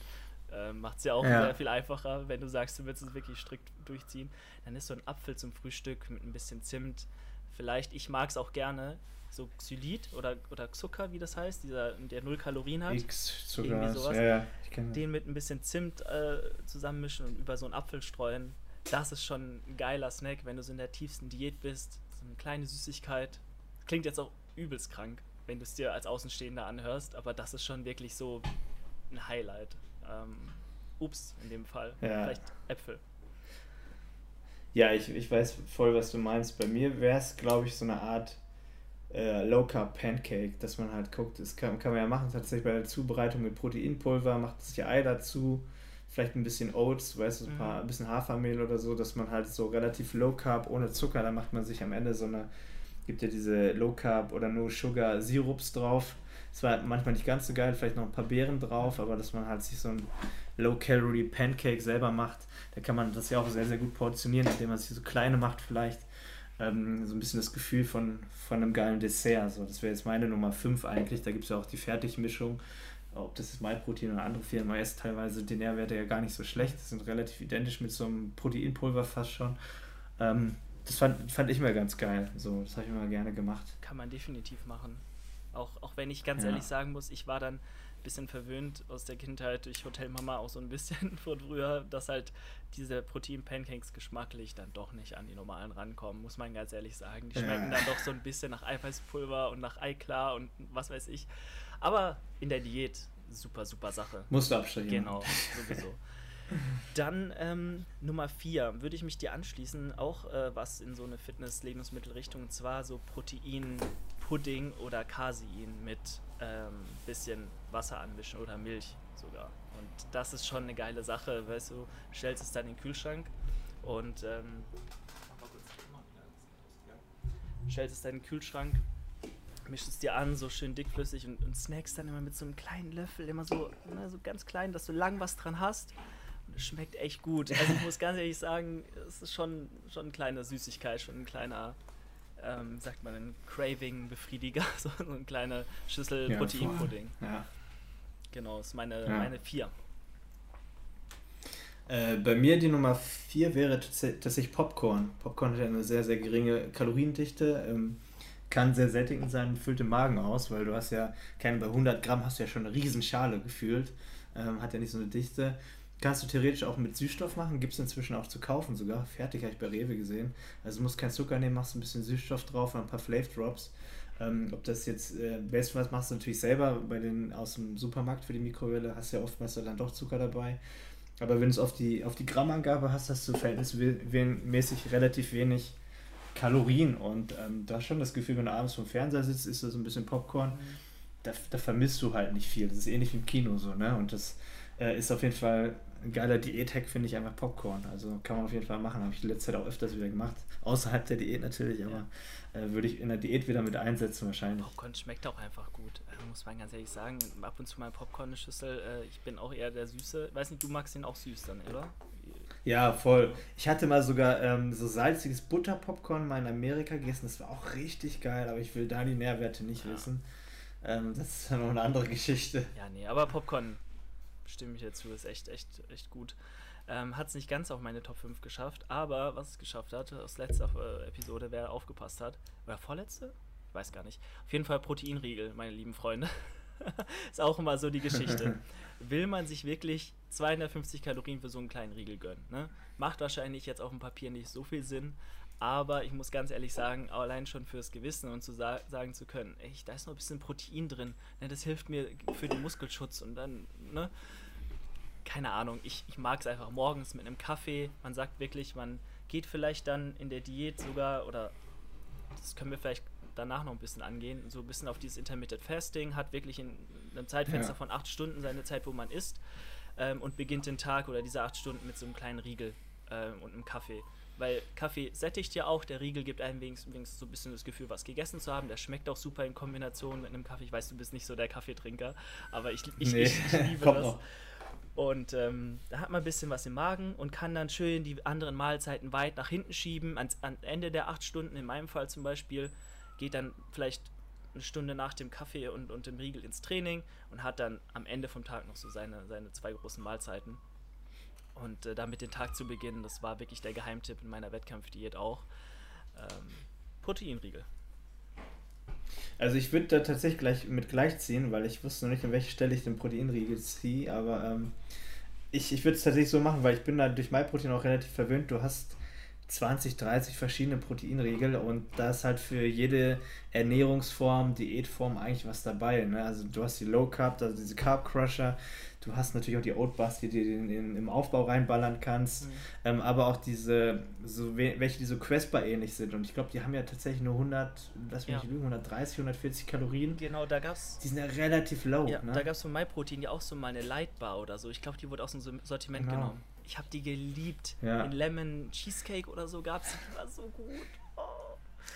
Äh, Macht es ja auch ja. sehr viel einfacher, wenn du sagst, du willst es wirklich strikt durchziehen. Dann ist so ein Apfel zum Frühstück mit ein bisschen Zimt. Vielleicht, ich mag es auch gerne, so Xylit oder, oder Zucker, wie das heißt, dieser, der null Kalorien hat. X Zucker, sowas. Ja, ja, den mit ein bisschen Zimt äh, zusammenmischen und über so einen Apfel streuen. Das ist schon ein geiler Snack, wenn du so in der tiefsten Diät bist. So eine kleine Süßigkeit. Klingt jetzt auch übelst krank, wenn du es dir als Außenstehender anhörst, aber das ist schon wirklich so ein Highlight. Ähm, Obst in dem Fall. Ja. Vielleicht Äpfel. Ja, ich, ich weiß voll, was du meinst. Bei mir wäre es, glaube ich, so eine Art äh, Low Carb Pancake, dass man halt guckt, das kann, kann man ja machen, tatsächlich bei der Zubereitung mit Proteinpulver, macht das ja Ei dazu, vielleicht ein bisschen Oats, weißt du, ein, paar, mhm. ein bisschen Hafermehl oder so, dass man halt so relativ Low Carb ohne Zucker, da macht man sich am Ende so eine, gibt ja diese Low Carb oder No Sugar Sirups drauf. Es war manchmal nicht ganz so geil, vielleicht noch ein paar Beeren drauf, aber dass man halt sich so ein Low Calorie Pancake selber macht, da kann man das ja auch sehr, sehr gut portionieren, indem man sich so kleine macht vielleicht ähm, so ein bisschen das Gefühl von, von einem geilen Dessert. So, das wäre jetzt meine Nummer 5 eigentlich. Da gibt es ja auch die Fertigmischung. Ob das ist MyProtein oder andere Firmen, ist teilweise die Nährwerte ja gar nicht so schlecht. Das sind relativ identisch mit so einem Proteinpulver fast schon. Ähm, das fand, fand ich mir ganz geil. So, das habe ich immer gerne gemacht. Kann man definitiv machen. Auch, auch wenn ich ganz ja. ehrlich sagen muss, ich war dann bisschen verwöhnt aus der Kindheit durch Hotelmama auch so ein bisschen von früher, dass halt diese Protein-Pancakes geschmacklich dann doch nicht an die normalen rankommen, muss man ganz ehrlich sagen. Die schmecken dann doch so ein bisschen nach Eiweißpulver und nach Eiklar und was weiß ich. Aber in der Diät super, super Sache. Musst du abstellen. Genau, sowieso. Dann ähm, Nummer 4 würde ich mich dir anschließen, auch äh, was in so eine Fitness-Lebensmittelrichtung, und zwar so Protein-Pudding oder Casein mit ähm, bisschen Wasser anmischen oder Milch sogar. Und das ist schon eine geile Sache, weißt du, stellst es dann in den Kühlschrank und ähm, stellst es dann in den Kühlschrank, mischst es dir an, so schön dickflüssig und, und snackst dann immer mit so einem kleinen Löffel, immer so, ne, so ganz klein, dass du lang was dran hast. Und es schmeckt echt gut. Also ich muss ganz ehrlich sagen, es ist schon, schon eine kleine Süßigkeit, schon ein kleiner ähm, sagt man, ein Craving-Befriediger, so eine kleine Schüssel ja, Proteinpudding. Ja. Genau, ist meine, ja. meine vier. Äh, bei mir die Nummer vier wäre tatsächlich Popcorn. Popcorn hat ja eine sehr, sehr geringe Kaloriendichte, ähm, kann sehr sättigend sein, füllt den Magen aus, weil du hast ja, keine, bei 100 Gramm hast du ja schon eine riesen Schale gefühlt, ähm, hat ja nicht so eine Dichte. Kannst du theoretisch auch mit Süßstoff machen, gibt es inzwischen auch zu kaufen sogar. Fertig habe ich bei Rewe gesehen. Also du musst kein Zucker nehmen, machst ein bisschen Süßstoff drauf und ein paar Flavor Drops. Ähm, ob das jetzt, äh, bestenfalls machst du natürlich selber bei den aus dem Supermarkt für die Mikrowelle, hast ja oftmals dann doch Zucker dabei. Aber wenn du es auf die, auf die Grammangabe hast, hast du verhältnismäßig relativ wenig Kalorien. Und ähm, da hast schon das Gefühl, wenn du abends vom Fernseher sitzt, ist das so ein bisschen Popcorn. Mhm. Da, da, vermisst du halt nicht viel. Das ist ähnlich wie im Kino so, ne? Und das äh, ist auf jeden Fall ein geiler Diät-Hack, finde ich einfach Popcorn. Also kann man auf jeden Fall machen. Habe ich in letzter Zeit auch öfters wieder gemacht. Außerhalb der Diät natürlich, aber ja. äh, würde ich in der Diät wieder mit einsetzen wahrscheinlich. Popcorn schmeckt auch einfach gut. Also muss man ganz ehrlich sagen. Ab und zu mal Popcorn eine Schüssel. Äh, ich bin auch eher der Süße. Weiß nicht, du magst den auch süß dann, oder? Ja, voll. Ich hatte mal sogar ähm, so salziges Butterpopcorn mal in Amerika gegessen. Das war auch richtig geil, aber ich will da die Nährwerte nicht ja. wissen. Ähm, das ist ja noch eine andere Geschichte. Ja, nee, aber Popcorn stimme ich dazu, ist echt, echt, echt gut. Ähm, hat es nicht ganz auf meine Top 5 geschafft, aber was es geschafft hat, aus letzter äh, Episode, wer aufgepasst hat, oder vorletzte? Ich weiß gar nicht. Auf jeden Fall Proteinriegel, meine lieben Freunde. ist auch immer so die Geschichte. Will man sich wirklich 250 Kalorien für so einen kleinen Riegel gönnen? Ne? Macht wahrscheinlich jetzt auf dem Papier nicht so viel Sinn, aber ich muss ganz ehrlich sagen, allein schon fürs Gewissen und zu sa sagen zu können, ey, da ist noch ein bisschen Protein drin, ne, das hilft mir für den Muskelschutz und dann, ne? Keine Ahnung, ich, ich mag es einfach morgens mit einem Kaffee. Man sagt wirklich, man geht vielleicht dann in der Diät sogar, oder das können wir vielleicht danach noch ein bisschen angehen, so ein bisschen auf dieses Intermittent Fasting, hat wirklich in einem Zeitfenster ja. von acht Stunden seine Zeit, wo man isst ähm, und beginnt den Tag oder diese acht Stunden mit so einem kleinen Riegel ähm, und einem Kaffee. Weil Kaffee sättigt ja auch, der Riegel gibt einem wenigstens, wenigstens so ein bisschen das Gefühl, was gegessen zu haben. Der schmeckt auch super in Kombination mit einem Kaffee. Ich weiß, du bist nicht so der Kaffeetrinker, aber ich, ich, nee, ich, ich liebe das. Noch. Und ähm, da hat man ein bisschen was im Magen und kann dann schön die anderen Mahlzeiten weit nach hinten schieben. Ans, am Ende der acht Stunden, in meinem Fall zum Beispiel, geht dann vielleicht eine Stunde nach dem Kaffee und, und dem Riegel ins Training und hat dann am Ende vom Tag noch so seine, seine zwei großen Mahlzeiten. Und äh, damit den Tag zu beginnen, das war wirklich der Geheimtipp in meiner Wettkampfdiät auch. Ähm, Proteinriegel. Also ich würde da tatsächlich gleich mit gleichziehen, weil ich wusste noch nicht, an welche Stelle ich den Proteinriegel ziehe, aber ähm, ich, ich würde es tatsächlich so machen, weil ich bin da durch MyProtein auch relativ verwöhnt. Du hast 20, 30 verschiedene Proteinriegel und da ist halt für jede Ernährungsform, Diätform eigentlich was dabei. Ne? Also du hast die Low Carb, also diese Carb Crusher, du hast natürlich auch die Oat Bus, die du in, in, im Aufbau reinballern kannst, mhm. ähm, aber auch diese, so welche, die so Crespa ähnlich sind und ich glaube, die haben ja tatsächlich nur 100, lass mich ja. nicht lügen, 130, 140 Kalorien. Genau, da gab's. Die sind ja relativ low. Ja, ne? da gab es von MyProtein ja auch so mal eine Lightbar oder so. Ich glaube, die wurde aus dem Sortiment genau. genommen. Ich habe die geliebt. Ja. In Lemon Cheesecake oder so gab es die. war so gut. Oh.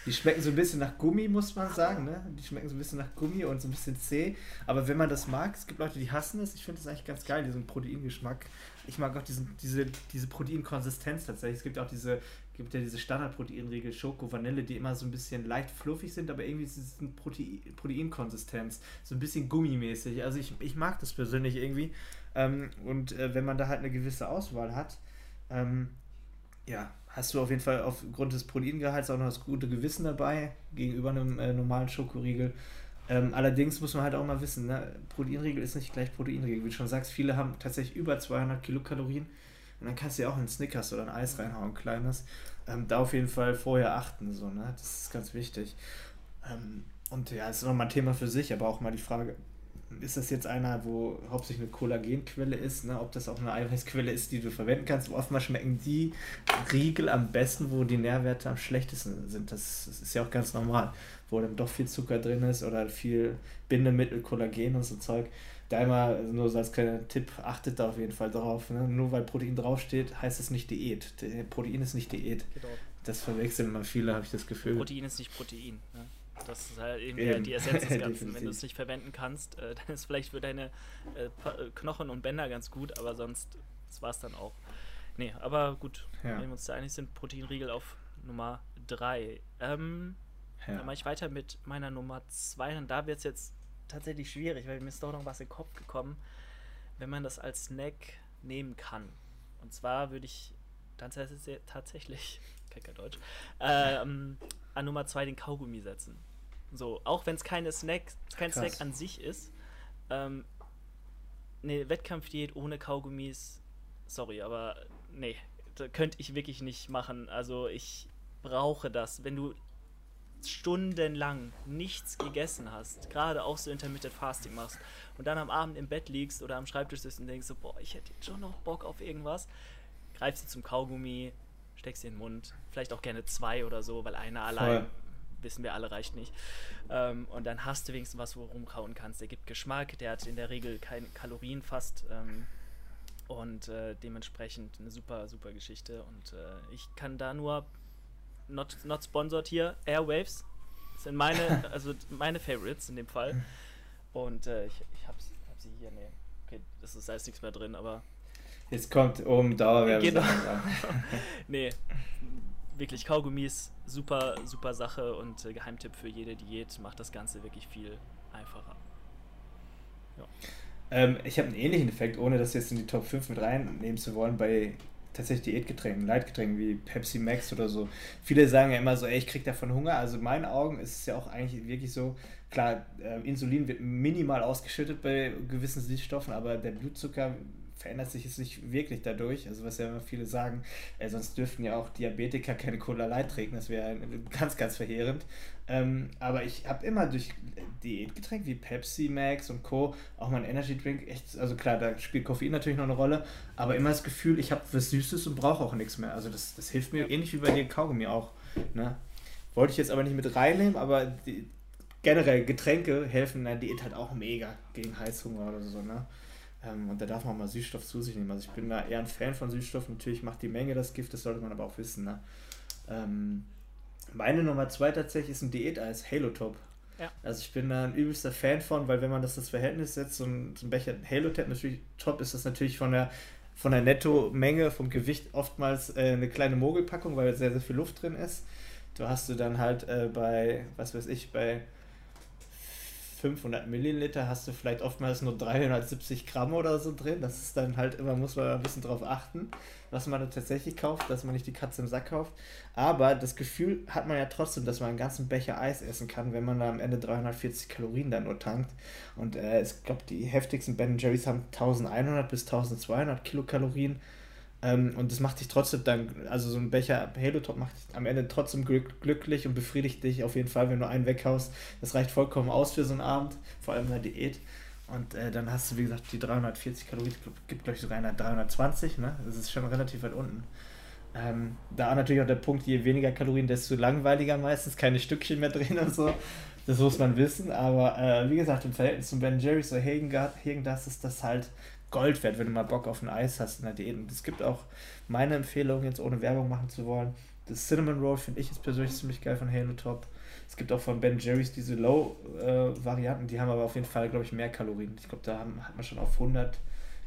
Die schmecken so ein bisschen nach Gummi, muss man sagen. Ne? Die schmecken so ein bisschen nach Gummi und so ein bisschen zäh. Aber wenn man das mag, es gibt Leute, die hassen es. Ich finde das eigentlich ganz geil, diesen Proteingeschmack. Ich mag auch diesen, diese, diese Proteinkonsistenz tatsächlich. Es gibt auch diese, gibt ja diese Standard-Proteinregel Schoko, Vanille, die immer so ein bisschen leicht fluffig sind, aber irgendwie ist es eine Protein, Proteinkonsistenz. So ein bisschen gummimäßig. Also ich, ich mag das persönlich irgendwie. Ähm, und äh, wenn man da halt eine gewisse Auswahl hat, ähm, ja, hast du auf jeden Fall aufgrund des Proteingehalts auch noch das gute Gewissen dabei gegenüber einem äh, normalen Schokoriegel. Ähm, allerdings muss man halt auch mal wissen, ne? Proteinriegel ist nicht gleich Proteinriegel. Wie du schon sagst, viele haben tatsächlich über 200 Kilokalorien und dann kannst du ja auch einen Snickers oder ein Eis reinhauen, ein kleines. Ähm, da auf jeden Fall vorher achten, so, ne? Das ist ganz wichtig. Ähm, und ja, das ist nochmal ein Thema für sich, aber auch mal die Frage, ist das jetzt einer, wo hauptsächlich eine Kollagenquelle ist, ne? ob das auch eine Eiweißquelle ist, die du verwenden kannst. Oftmals schmecken die Riegel am besten, wo die Nährwerte am schlechtesten sind. Das, das ist ja auch ganz normal, wo dann doch viel Zucker drin ist oder viel Bindemittel, Kollagen und so Zeug. Da immer nur so als kleiner Tipp, achtet da auf jeden Fall drauf. Ne? Nur weil Protein draufsteht, heißt es nicht Diät. Protein ist nicht Diät. Genau. Das verwechseln immer viele, habe ich das Gefühl. Protein ist nicht Protein. Ne? Das ist halt irgendwie Eben. die Essenz des Ganzen. Wenn du es nicht verwenden kannst, äh, dann ist es vielleicht für deine äh, äh, Knochen und Bänder ganz gut, aber sonst war es dann auch. Nee, aber gut, ja. wenn wir uns da einig sind, Proteinriegel auf Nummer 3. Ähm, ja. Dann mache ich weiter mit meiner Nummer 2 und da wird es jetzt tatsächlich schwierig, weil mir ist doch noch was in den Kopf gekommen, wenn man das als Snack nehmen kann. Und zwar würde ich dann tatsächlich, kecker Deutsch, ähm, an Nummer 2 den Kaugummi setzen. So, auch wenn es keine Snack, kein Krass. Snack an sich ist. Ähm, eine Wettkampfdiät ohne Kaugummis, sorry, aber nee, könnte ich wirklich nicht machen. Also ich brauche das. Wenn du stundenlang nichts gegessen hast, gerade auch so Intermittent Fasting machst und dann am Abend im Bett liegst oder am Schreibtisch sitzt und denkst so, boah, ich hätte jetzt schon noch Bock auf irgendwas, greifst du zum Kaugummi, steckst dir in den Mund, vielleicht auch gerne zwei oder so, weil einer allein, Voll. Wissen wir alle, reicht nicht. Ähm, und dann hast du wenigstens was, wo du rumkauen kannst. Der gibt Geschmack, der hat in der Regel keine Kalorien fast. Ähm, und äh, dementsprechend eine super, super Geschichte. Und äh, ich kann da nur not, not sponsored hier. Airwaves sind meine, also meine Favorites in dem Fall. Und äh, ich, ich hab's, hab sie hier, nee. Okay, das ist, ist nichts mehr drin, aber. Jetzt kommt oben Dauerwerbung. Genau. nee, wirklich Kaugummis, super, super Sache und äh, Geheimtipp für jede Diät, macht das Ganze wirklich viel einfacher. Ja. Ähm, ich habe einen ähnlichen Effekt, ohne das jetzt in die Top 5 mit reinnehmen zu wollen, bei tatsächlich Diätgetränken, Leitgetränken wie Pepsi Max oder so. Viele sagen ja immer so, ey, ich krieg davon Hunger. Also in meinen Augen ist es ja auch eigentlich wirklich so, klar, äh, Insulin wird minimal ausgeschüttet bei gewissen Süßstoffen, aber der Blutzucker verändert sich es nicht wirklich dadurch. Also was ja immer viele sagen, äh, sonst dürften ja auch Diabetiker keine Cola trinken. Das wäre ganz, ganz verheerend. Ähm, aber ich habe immer durch Diätgetränke wie Pepsi Max und Co. auch mein Energy Drink echt, also klar, da spielt Koffein natürlich noch eine Rolle, aber immer das Gefühl, ich habe was Süßes und brauche auch nichts mehr. Also das, das hilft mir ähnlich wie bei dir Kaugummi auch. Ne? Wollte ich jetzt aber nicht mit reinnehmen, aber die, generell Getränke helfen in der Diät halt auch mega gegen Heißhunger oder so. Ne? Ähm, und da darf man mal Süßstoff zu sich nehmen. Also ich bin da eher ein Fan von Süßstoff. Natürlich macht die Menge das Gift, das sollte man aber auch wissen. Ne? Ähm, meine Nummer zwei tatsächlich ist ein Diäteis, Halo Top. Ja. Also ich bin da ein übelster Fan von, weil wenn man das das Verhältnis setzt, so ein, so ein Becher Halo Top natürlich top ist das natürlich von der von der Netto-Menge, vom Gewicht oftmals äh, eine kleine Mogelpackung, weil sehr, sehr viel Luft drin ist. Du hast du dann halt äh, bei, was weiß ich, bei 500 Milliliter hast du vielleicht oftmals nur 370 Gramm oder so drin. Das ist dann halt immer, muss man ein bisschen drauf achten, was man da tatsächlich kauft, dass man nicht die Katze im Sack kauft. Aber das Gefühl hat man ja trotzdem, dass man einen ganzen Becher Eis essen kann, wenn man da am Ende 340 Kalorien dann nur tankt. Und äh, ich glaube, die heftigsten Ben Jerry's haben 1100 bis 1200 Kilokalorien. Ähm, und das macht dich trotzdem dann, also so ein Becher Halo Top macht dich am Ende trotzdem glück, glücklich und befriedigt dich auf jeden Fall, wenn du einen weghaust. Das reicht vollkommen aus für so einen Abend, vor allem in der Diät. Und äh, dann hast du, wie gesagt, die 340 Kalorien, gibt glaube ich sogar einer 320, ne? Das ist schon relativ weit unten. Ähm, da natürlich auch der Punkt, je weniger Kalorien, desto langweiliger meistens, keine Stückchen mehr drin und so. Das muss man wissen, aber äh, wie gesagt, im Verhältnis zu Ben Jerry's oder Hagen das ist das halt Gold wert, wenn du mal Bock auf ein Eis hast in der Diät. Und es gibt auch meine Empfehlung, jetzt ohne Werbung machen zu wollen. Das Cinnamon Roll finde ich jetzt persönlich ziemlich geil von Halo Top. Es gibt auch von Ben Jerry's diese Low-Varianten, äh, die haben aber auf jeden Fall, glaube ich, mehr Kalorien. Ich glaube, da haben, hat man schon auf 100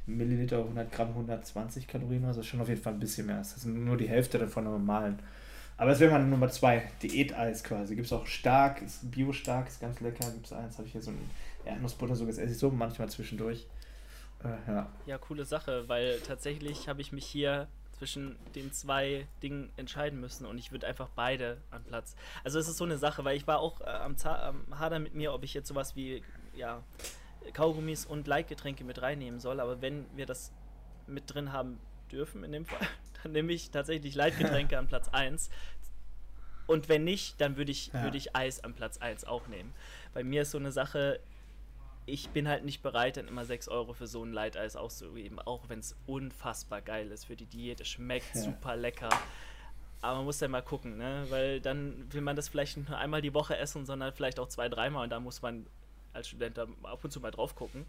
Milliliter, 100 Gramm, 120 Kalorien, also schon auf jeden Fall ein bisschen mehr. Das ist nur die Hälfte davon normalen. Aber das wäre meine Nummer zwei, Diät-Eis quasi. Gibt es auch stark, ist bio-stark, ist ganz lecker. Gibt es eins, habe ich hier so ein Erdnussbutter, so das esse ich so manchmal zwischendurch. Ja. ja, coole Sache, weil tatsächlich habe ich mich hier zwischen den zwei Dingen entscheiden müssen und ich würde einfach beide an Platz. Also es ist so eine Sache, weil ich war auch äh, am, am Hader mit mir, ob ich jetzt sowas wie ja, Kaugummis und Leitgetränke mit reinnehmen soll, aber wenn wir das mit drin haben dürfen in dem Fall, dann nehme ich tatsächlich Leitgetränke an Platz 1. Und wenn nicht, dann würde ich, ja. würd ich Eis an Platz 1 auch nehmen. Bei mir ist so eine Sache, ich bin halt nicht bereit, dann immer 6 Euro für so ein Leiteis auszugeben, auch wenn es unfassbar geil ist für die Diät. Es schmeckt ja. super lecker. Aber man muss ja mal gucken, ne? Weil dann will man das vielleicht nicht nur einmal die Woche essen, sondern vielleicht auch zwei, dreimal und da muss man als Student da ab und zu mal drauf gucken.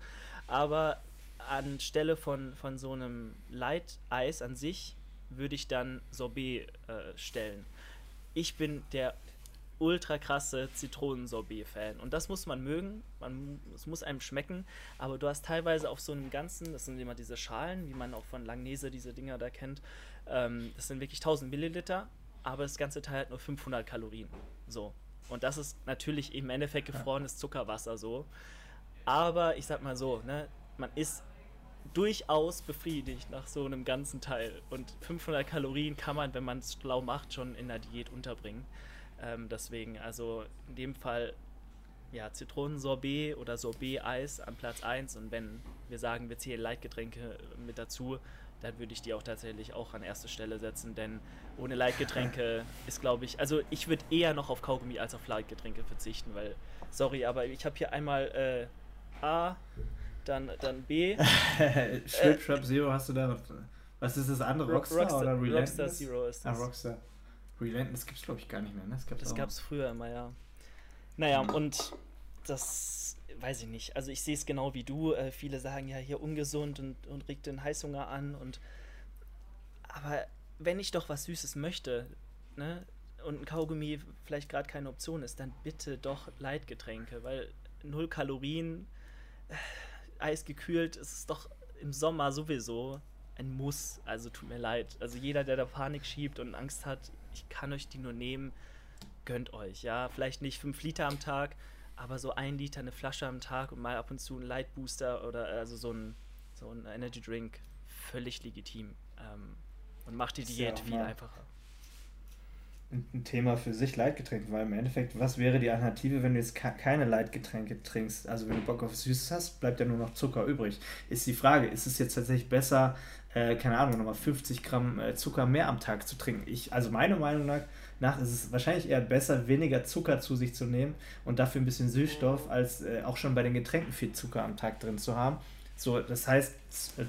Aber anstelle von, von so einem Leiteis an sich würde ich dann Sorbet äh, stellen. Ich bin der ultra krasse Zitronensorbet-Fan. Und das muss man mögen, man, es muss einem schmecken, aber du hast teilweise auf so einem ganzen, das sind immer diese Schalen, wie man auch von Langnese diese Dinger da kennt, ähm, das sind wirklich 1000 Milliliter, aber das ganze Teil hat nur 500 Kalorien. So. Und das ist natürlich im Endeffekt gefrorenes Zuckerwasser so. Aber ich sag mal so, ne, man ist durchaus befriedigt nach so einem ganzen Teil. Und 500 Kalorien kann man, wenn man es schlau macht, schon in der Diät unterbringen. Ähm, deswegen, also in dem Fall ja, Zitronensorbet oder Sorbet-Eis an Platz 1 und wenn wir sagen, wir zählen Leitgetränke mit dazu, dann würde ich die auch tatsächlich auch an erste Stelle setzen, denn ohne Leitgetränke ist, glaube ich, also ich würde eher noch auf Kaugummi als auf Leitgetränke verzichten, weil, sorry, aber ich habe hier einmal äh, A, dann, dann B. Schwip, Schwip, Zero hast du da. Was ist das andere? Rockstar, Rockstar oder Relentless? Rockstar Zero ist das. Ah, Rockstar. Relentless gibt es, glaube ich, gar nicht mehr. Ne? Das gab es früher immer, ja. Naja, und das weiß ich nicht. Also ich sehe es genau wie du. Äh, viele sagen ja hier ungesund und, und regt den Heißhunger an. Und aber wenn ich doch was Süßes möchte, ne, und ein Kaugummi vielleicht gerade keine Option ist, dann bitte doch Leitgetränke, weil null Kalorien, äh, eisgekühlt, ist es doch im Sommer sowieso ein Muss. Also tut mir leid. Also jeder, der da Panik schiebt und Angst hat, ich kann euch die nur nehmen, gönnt euch. Ja, vielleicht nicht fünf Liter am Tag, aber so ein Liter eine Flasche am Tag und mal ab und zu ein Light Booster oder also so ein, so ein Energy Drink völlig legitim ähm, und macht die Diät ja viel einfacher. Ein Thema für sich Leitgetränke, weil im Endeffekt, was wäre die Alternative, wenn du jetzt keine Leitgetränke trinkst? Also wenn du Bock auf Süßes hast, bleibt ja nur noch Zucker übrig. Ist die Frage, ist es jetzt tatsächlich besser, äh, keine Ahnung, nochmal 50 Gramm äh, Zucker mehr am Tag zu trinken? Ich, also meiner Meinung nach, nach ist es wahrscheinlich eher besser, weniger Zucker zu sich zu nehmen und dafür ein bisschen Süßstoff, als äh, auch schon bei den Getränken viel Zucker am Tag drin zu haben. So, das heißt,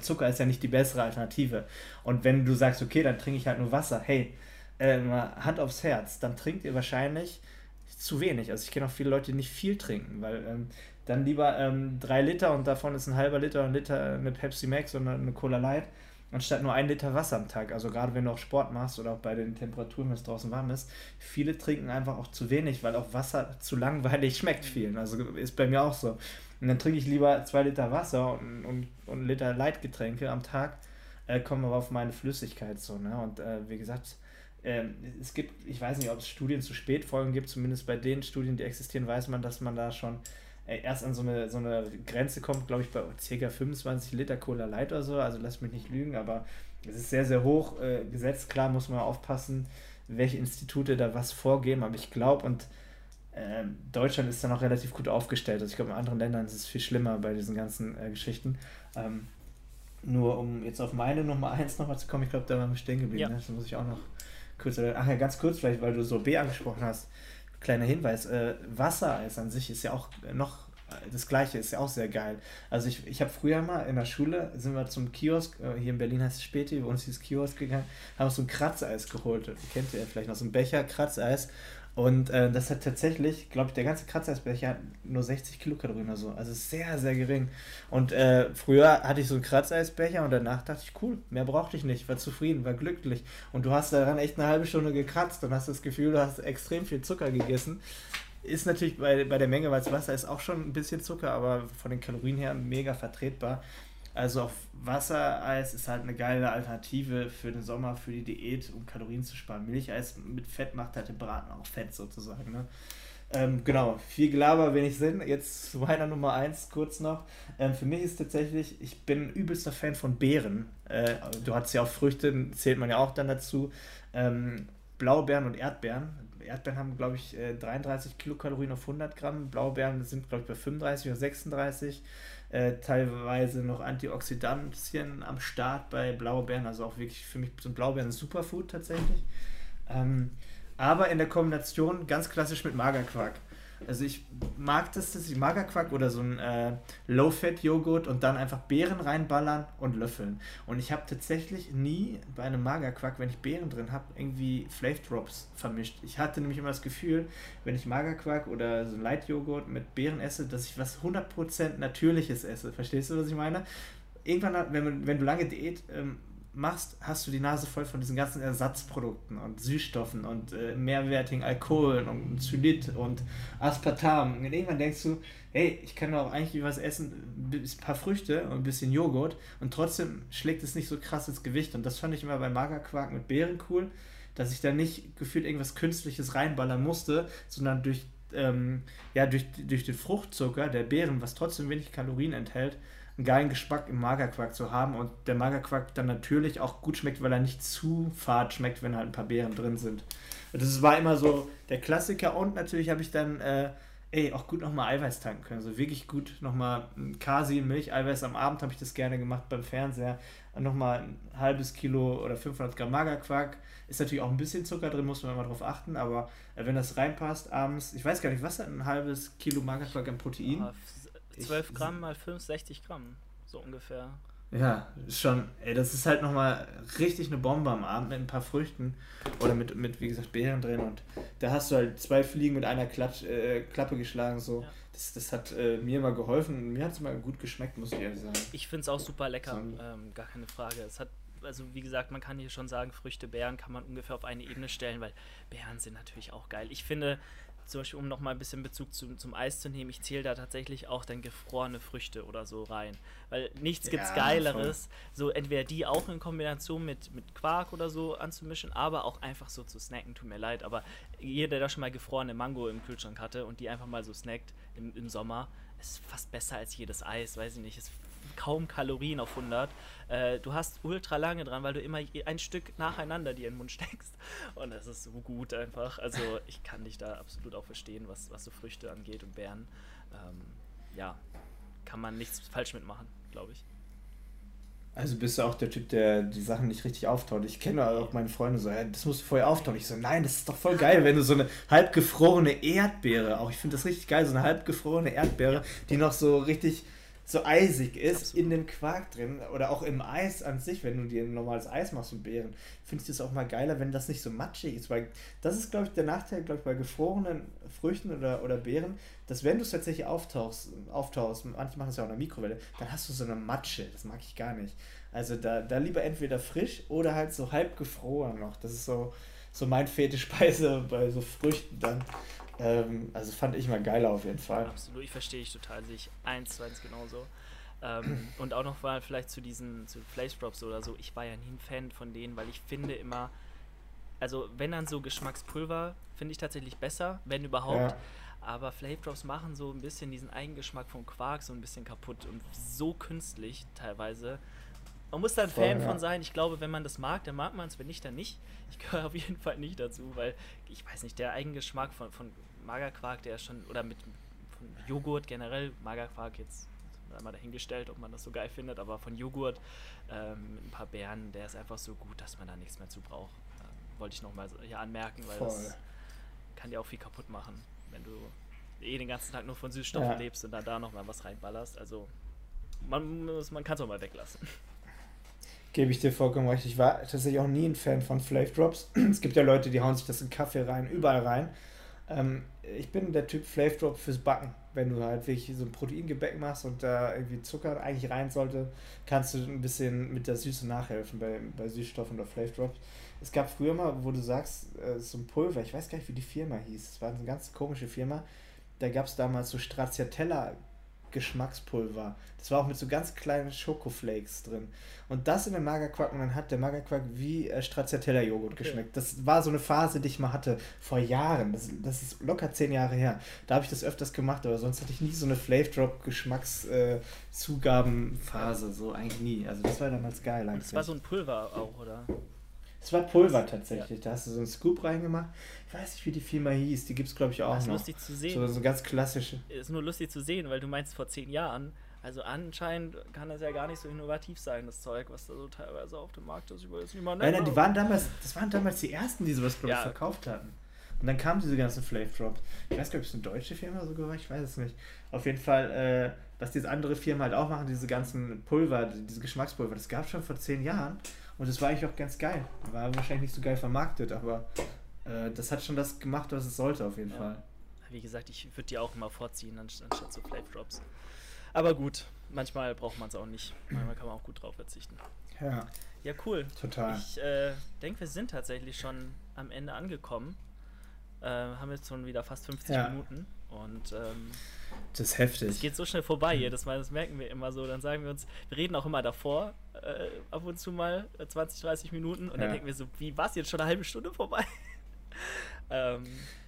Zucker ist ja nicht die bessere Alternative. Und wenn du sagst, okay, dann trinke ich halt nur Wasser, hey, äh, Hand aufs Herz, dann trinkt ihr wahrscheinlich zu wenig. Also ich kenne auch viele Leute, die nicht viel trinken, weil ähm, dann lieber ähm, drei Liter und davon ist ein halber Liter ein Liter eine Pepsi Max oder eine Cola Light anstatt nur ein Liter Wasser am Tag. Also gerade wenn du auch Sport machst oder auch bei den Temperaturen, wenn es draußen warm ist, viele trinken einfach auch zu wenig, weil auch Wasser zu langweilig schmeckt vielen. Also ist bei mir auch so. Und dann trinke ich lieber zwei Liter Wasser und, und, und einen Liter Leitgetränke am Tag, äh, komme aber auf meine Flüssigkeit so. Ne? Und äh, wie gesagt, äh, es gibt, ich weiß nicht, ob es Studien zu Spätfolgen gibt, zumindest bei den Studien, die existieren, weiß man, dass man da schon erst an so eine, so eine Grenze kommt, glaube ich, bei ca. 25 Liter Cola Light oder so. Also lass mich nicht lügen, aber es ist sehr, sehr hoch äh, gesetzt. Klar muss man aufpassen, welche Institute da was vorgeben, aber ich glaube, und äh, Deutschland ist da noch relativ gut aufgestellt. Also ich glaube, in anderen Ländern ist es viel schlimmer bei diesen ganzen äh, Geschichten. Ähm, nur um jetzt auf meine Nummer 1 nochmal zu kommen, ich glaube, da waren wir stehen geblieben. Ja. Ne? Das muss ich auch noch kurz. Ach ja, ganz kurz vielleicht, weil du so B angesprochen hast kleiner Hinweis, äh, Wassereis an sich ist ja auch noch das gleiche, ist ja auch sehr geil. Also ich, ich habe früher mal in der Schule, sind wir zum Kiosk, äh, hier in Berlin heißt es Späti, bei uns ist Kiosk gegangen, haben uns so ein Kratzeis geholt. Kennt ihr vielleicht noch so ein Becher Kratzeis und äh, das hat tatsächlich, glaube ich, der ganze Kratzeisbecher hat nur 60 Kilokalorien oder so. Also sehr, sehr gering. Und äh, früher hatte ich so einen Kratzeisbecher und danach dachte ich, cool, mehr brauchte ich nicht, war zufrieden, war glücklich. Und du hast daran echt eine halbe Stunde gekratzt und hast das Gefühl, du hast extrem viel Zucker gegessen. Ist natürlich bei, bei der Menge, weil es Wasser ist, auch schon ein bisschen Zucker, aber von den Kalorien her mega vertretbar. Also auf Wassereis ist halt eine geile Alternative für den Sommer, für die Diät, um Kalorien zu sparen. Milcheis mit Fett macht halt den Braten auch fett sozusagen. Ne? Ähm, genau, viel Gelaber, wenig Sinn. Jetzt zu meiner Nummer 1 kurz noch. Ähm, für mich ist tatsächlich, ich bin übelster Fan von Beeren. Äh, du hast ja auch Früchte, zählt man ja auch dann dazu. Ähm, Blaubeeren und Erdbeeren. Erdbeeren haben, glaube ich, 33 äh, Kilokalorien auf 100 Gramm. Blaubeeren sind, glaube ich, bei 35 oder 36 äh, teilweise noch Antioxidantien am Start bei Blaubeeren, also auch wirklich für mich sind Blaubeeren ein Superfood tatsächlich. Ähm, aber in der Kombination ganz klassisch mit Magerquark. Also ich mag das, das ist Magerquark oder so ein äh, Low-Fat-Joghurt und dann einfach Beeren reinballern und löffeln. Und ich habe tatsächlich nie bei einem Magerquark, wenn ich Beeren drin habe, irgendwie Flavor Drops vermischt. Ich hatte nämlich immer das Gefühl, wenn ich Magerquark oder so ein Light-Joghurt mit Beeren esse, dass ich was 100% Natürliches esse. Verstehst du, was ich meine? Irgendwann, wenn, wenn du lange Diät ähm, machst, hast du die Nase voll von diesen ganzen Ersatzprodukten und Süßstoffen und äh, mehrwertigen Alkoholen und Zylit und Aspartam. Und irgendwann denkst du, hey, ich kann doch eigentlich was essen, ein paar Früchte und ein bisschen Joghurt und trotzdem schlägt es nicht so krass ins Gewicht. Und das fand ich immer bei Magerquark mit Beeren cool, dass ich da nicht gefühlt irgendwas Künstliches reinballern musste, sondern durch, ähm, ja, durch, durch den Fruchtzucker der Beeren, was trotzdem wenig Kalorien enthält, einen geilen Geschmack im Magerquark zu haben und der Magerquark dann natürlich auch gut schmeckt, weil er nicht zu fad schmeckt, wenn halt ein paar Beeren drin sind. Das war immer so der Klassiker und natürlich habe ich dann äh, ey, auch gut nochmal Eiweiß tanken können. Also wirklich gut nochmal Casein, Milch, Eiweiß. Am Abend habe ich das gerne gemacht beim Fernseher. Nochmal ein halbes Kilo oder 500 Gramm Magerquark. Ist natürlich auch ein bisschen Zucker drin, muss man immer drauf achten. Aber äh, wenn das reinpasst abends, ich weiß gar nicht, was hat ein halbes Kilo Magerquark an Protein? 12 Gramm mal 5, 60 Gramm. So ungefähr. Ja, schon, ey, das ist halt nochmal richtig eine Bombe am Abend mit ein paar Früchten oder mit, mit wie gesagt, Beeren drin und da hast du halt zwei Fliegen mit einer Klatsch, äh, Klappe geschlagen, so. Ja. Das, das hat äh, mir immer geholfen und mir hat es immer gut geschmeckt, muss ich ehrlich sagen. Ich finde es auch super lecker, ähm, gar keine Frage. Es hat, also wie gesagt, man kann hier schon sagen, Früchte, Beeren kann man ungefähr auf eine Ebene stellen, weil Beeren sind natürlich auch geil. Ich finde, zum Beispiel, um nochmal ein bisschen Bezug zum, zum Eis zu nehmen, ich zähle da tatsächlich auch dann gefrorene Früchte oder so rein. Weil nichts ja, gibt's Geileres, voll. so entweder die auch in Kombination mit, mit Quark oder so anzumischen, aber auch einfach so zu snacken, tut mir leid. Aber jeder, der da schon mal gefrorene Mango im Kühlschrank hatte und die einfach mal so snackt im, im Sommer, ist fast besser als jedes Eis, weiß ich nicht. Ist kaum Kalorien auf 100. Äh, du hast ultra lange dran, weil du immer ein Stück nacheinander dir in den Mund steckst. Und das ist so gut einfach. Also ich kann dich da absolut auch verstehen, was, was so Früchte angeht und Beeren. Ähm, ja, kann man nichts falsch mitmachen, glaube ich. Also bist du auch der Typ, der die Sachen nicht richtig auftaut. Ich kenne auch meine Freunde so, ja, das musst du vorher auftauen. Ich so, nein, das ist doch voll geil, wenn du so eine halbgefrorene Erdbeere, auch ich finde das richtig geil, so eine halbgefrorene Erdbeere, die noch so richtig so eisig ist Absolut. in dem Quark drin oder auch im Eis an sich, wenn du dir ein normales Eis machst und Beeren, finde ich das auch mal geiler, wenn das nicht so matschig ist, weil das ist, glaube ich, der Nachteil, glaube ich, bei gefrorenen Früchten oder, oder Beeren, dass wenn du es tatsächlich auftauchst, auftauchst, manche machen es ja auch in der Mikrowelle, dann hast du so eine Matsche, das mag ich gar nicht. Also da, da lieber entweder frisch oder halt so halb gefroren noch, das ist so, so mein Fetischspeise bei so Früchten dann. Ähm, also fand ich mal geiler auf jeden Fall. Absolut, ich verstehe ich total, sehe ich eins zu eins genauso. Ähm, und auch noch mal vielleicht zu diesen zu Place Drops oder so. Ich war ja nie ein Fan von denen, weil ich finde immer, also wenn dann so Geschmackspulver, finde ich tatsächlich besser, wenn überhaupt. Ja. Aber Flavor Drops machen so ein bisschen diesen Eigengeschmack vom Quark so ein bisschen kaputt und so künstlich teilweise. Man muss da ein Fan ja. von sein. Ich glaube, wenn man das mag, dann mag man es, wenn nicht, dann nicht. Ich gehöre auf jeden Fall nicht dazu, weil ich weiß nicht, der Eigengeschmack von, von Magerquark, der ist schon, oder mit von Joghurt generell, Magerquark jetzt einmal dahingestellt, ob man das so geil findet, aber von Joghurt ähm, mit ein paar Beeren, der ist einfach so gut, dass man da nichts mehr zu braucht. Ähm, wollte ich nochmal hier anmerken, weil Voll. das kann dir auch viel kaputt machen, wenn du eh den ganzen Tag nur von Süßstoffen ja. lebst und dann da nochmal was reinballerst. Also man, man kann es auch mal weglassen. Gebe ich dir vollkommen recht. Ich war tatsächlich auch nie ein Fan von Flav Drops. es gibt ja Leute, die hauen sich das in Kaffee rein, überall rein. Ähm, ich bin der Typ Flav Drop fürs Backen. Wenn du halt wirklich so ein Proteingebäck machst und da irgendwie Zucker eigentlich rein sollte, kannst du ein bisschen mit der Süße nachhelfen bei, bei Süßstoffen oder Flav Drops. Es gab früher mal, wo du sagst, äh, so ein Pulver, ich weiß gar nicht, wie die Firma hieß. Es war eine ganz komische Firma. Da gab es damals so Stracciatella Geschmackspulver. Das war auch mit so ganz kleinen Schokoflakes drin. Und das in den Magerquark und dann hat der Magerquark wie äh, Stracciatella-Joghurt okay. geschmeckt. Das war so eine Phase, die ich mal hatte vor Jahren. Das, das ist locker zehn Jahre her. Da habe ich das öfters gemacht, aber sonst hatte ich nie so eine Flavor Drop Geschmackszugabenphase. Äh, so eigentlich nie. Also das war damals geil. Und das war so ein Pulver auch, oder? Es war Pulver tatsächlich. Ja. Da hast du so einen Scoop reingemacht. Ich weiß nicht, wie die Firma hieß. Die gibt es, glaube ich, auch das ist noch. lustig zu sehen. So, so ganz klassische. Ist nur lustig zu sehen, weil du meinst vor zehn Jahren. Also anscheinend kann das ja gar nicht so innovativ sein, das Zeug, was da so teilweise auf dem Markt ist. Ich weiß nicht mal nein, nein, die waren damals, das waren damals die ersten, die sowas, glaube ich, ja. verkauft hatten. Und dann kamen diese ganzen Flav Drops. Ich weiß gar nicht, ob es eine deutsche Firma sogar war, ich weiß es nicht. Auf jeden Fall, äh, was diese andere Firma halt auch machen, diese ganzen Pulver, diese Geschmackspulver, das gab es schon vor zehn Jahren. Und das war eigentlich auch ganz geil. War wahrscheinlich nicht so geil vermarktet, aber äh, das hat schon das gemacht, was es sollte, auf jeden ja. Fall. Wie gesagt, ich würde die auch immer vorziehen, anstatt so Flavor Drops. Aber gut, manchmal braucht man es auch nicht. Manchmal kann man auch gut drauf verzichten. Ja. Ja, cool. Total. Ich äh, denke, wir sind tatsächlich schon am Ende angekommen. Äh, haben jetzt schon wieder fast 50 ja. Minuten. Und ähm, das ist heftig. Es geht so schnell vorbei jedes Mal, das merken wir immer so. Dann sagen wir uns, wir reden auch immer davor, äh, ab und zu mal 20, äh, 30 Minuten. Und ja. dann denken wir so, wie war es jetzt schon eine halbe Stunde vorbei? ähm,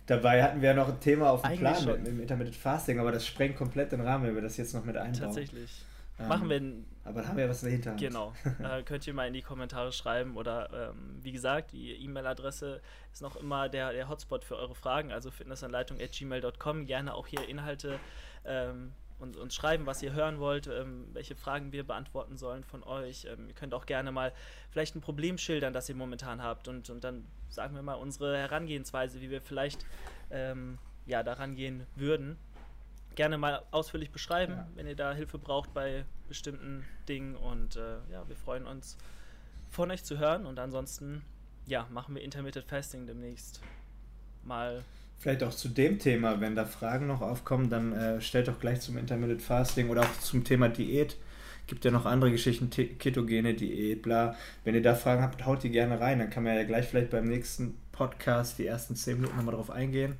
Dabei hatten wir ja noch ein Thema auf dem Plan mit, mit dem Intermittent Fasting, aber das sprengt komplett den Rahmen, wenn wir das jetzt noch mit einbauen. Tatsächlich. Ähm, Machen wir Aber dann haben wir ja was Hinterhand. Genau. äh, könnt ihr mal in die Kommentare schreiben oder ähm, wie gesagt, die E-Mail-Adresse ist noch immer der, der Hotspot für eure Fragen, also fitnessanleitung.gmail.com. Gerne auch hier Inhalte ähm, und uns schreiben, was ihr hören wollt, ähm, welche Fragen wir beantworten sollen von euch. Ähm, ihr könnt auch gerne mal vielleicht ein Problem schildern, das ihr momentan habt und, und dann sagen wir mal unsere Herangehensweise, wie wir vielleicht ähm, ja, daran gehen würden gerne mal ausführlich beschreiben, ja. wenn ihr da Hilfe braucht bei bestimmten Dingen. Und äh, ja, wir freuen uns von euch zu hören. Und ansonsten, ja, machen wir Intermittent Fasting demnächst mal. Vielleicht auch zu dem Thema, wenn da Fragen noch aufkommen, dann äh, stellt doch gleich zum Intermittent Fasting oder auch zum Thema Diät. Gibt ja noch andere Geschichten, ketogene Diät, bla. Wenn ihr da Fragen habt, haut die gerne rein. Dann kann man ja gleich vielleicht beim nächsten Podcast die ersten 10 Minuten nochmal drauf eingehen.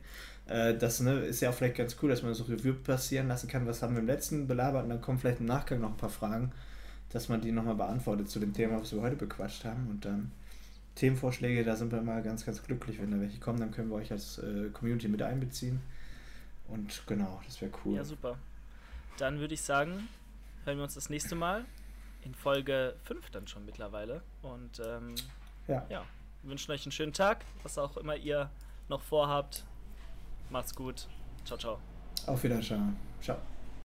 Äh, das ne, ist ja auch vielleicht ganz cool, dass man so Revue passieren lassen kann. Was haben wir im letzten belabert? Und dann kommen vielleicht im Nachgang noch ein paar Fragen, dass man die nochmal beantwortet zu dem Thema, was wir heute bequatscht haben. Und dann Themenvorschläge, da sind wir immer ganz, ganz glücklich, wenn da welche kommen. Dann können wir euch als äh, Community mit einbeziehen. Und genau, das wäre cool. Ja, super. Dann würde ich sagen, hören wir uns das nächste Mal in Folge 5 dann schon mittlerweile. Und ähm, ja. ja, wünschen euch einen schönen Tag, was auch immer ihr noch vorhabt. Macht's gut. Ciao, ciao. Auf Wiedersehen. Ciao.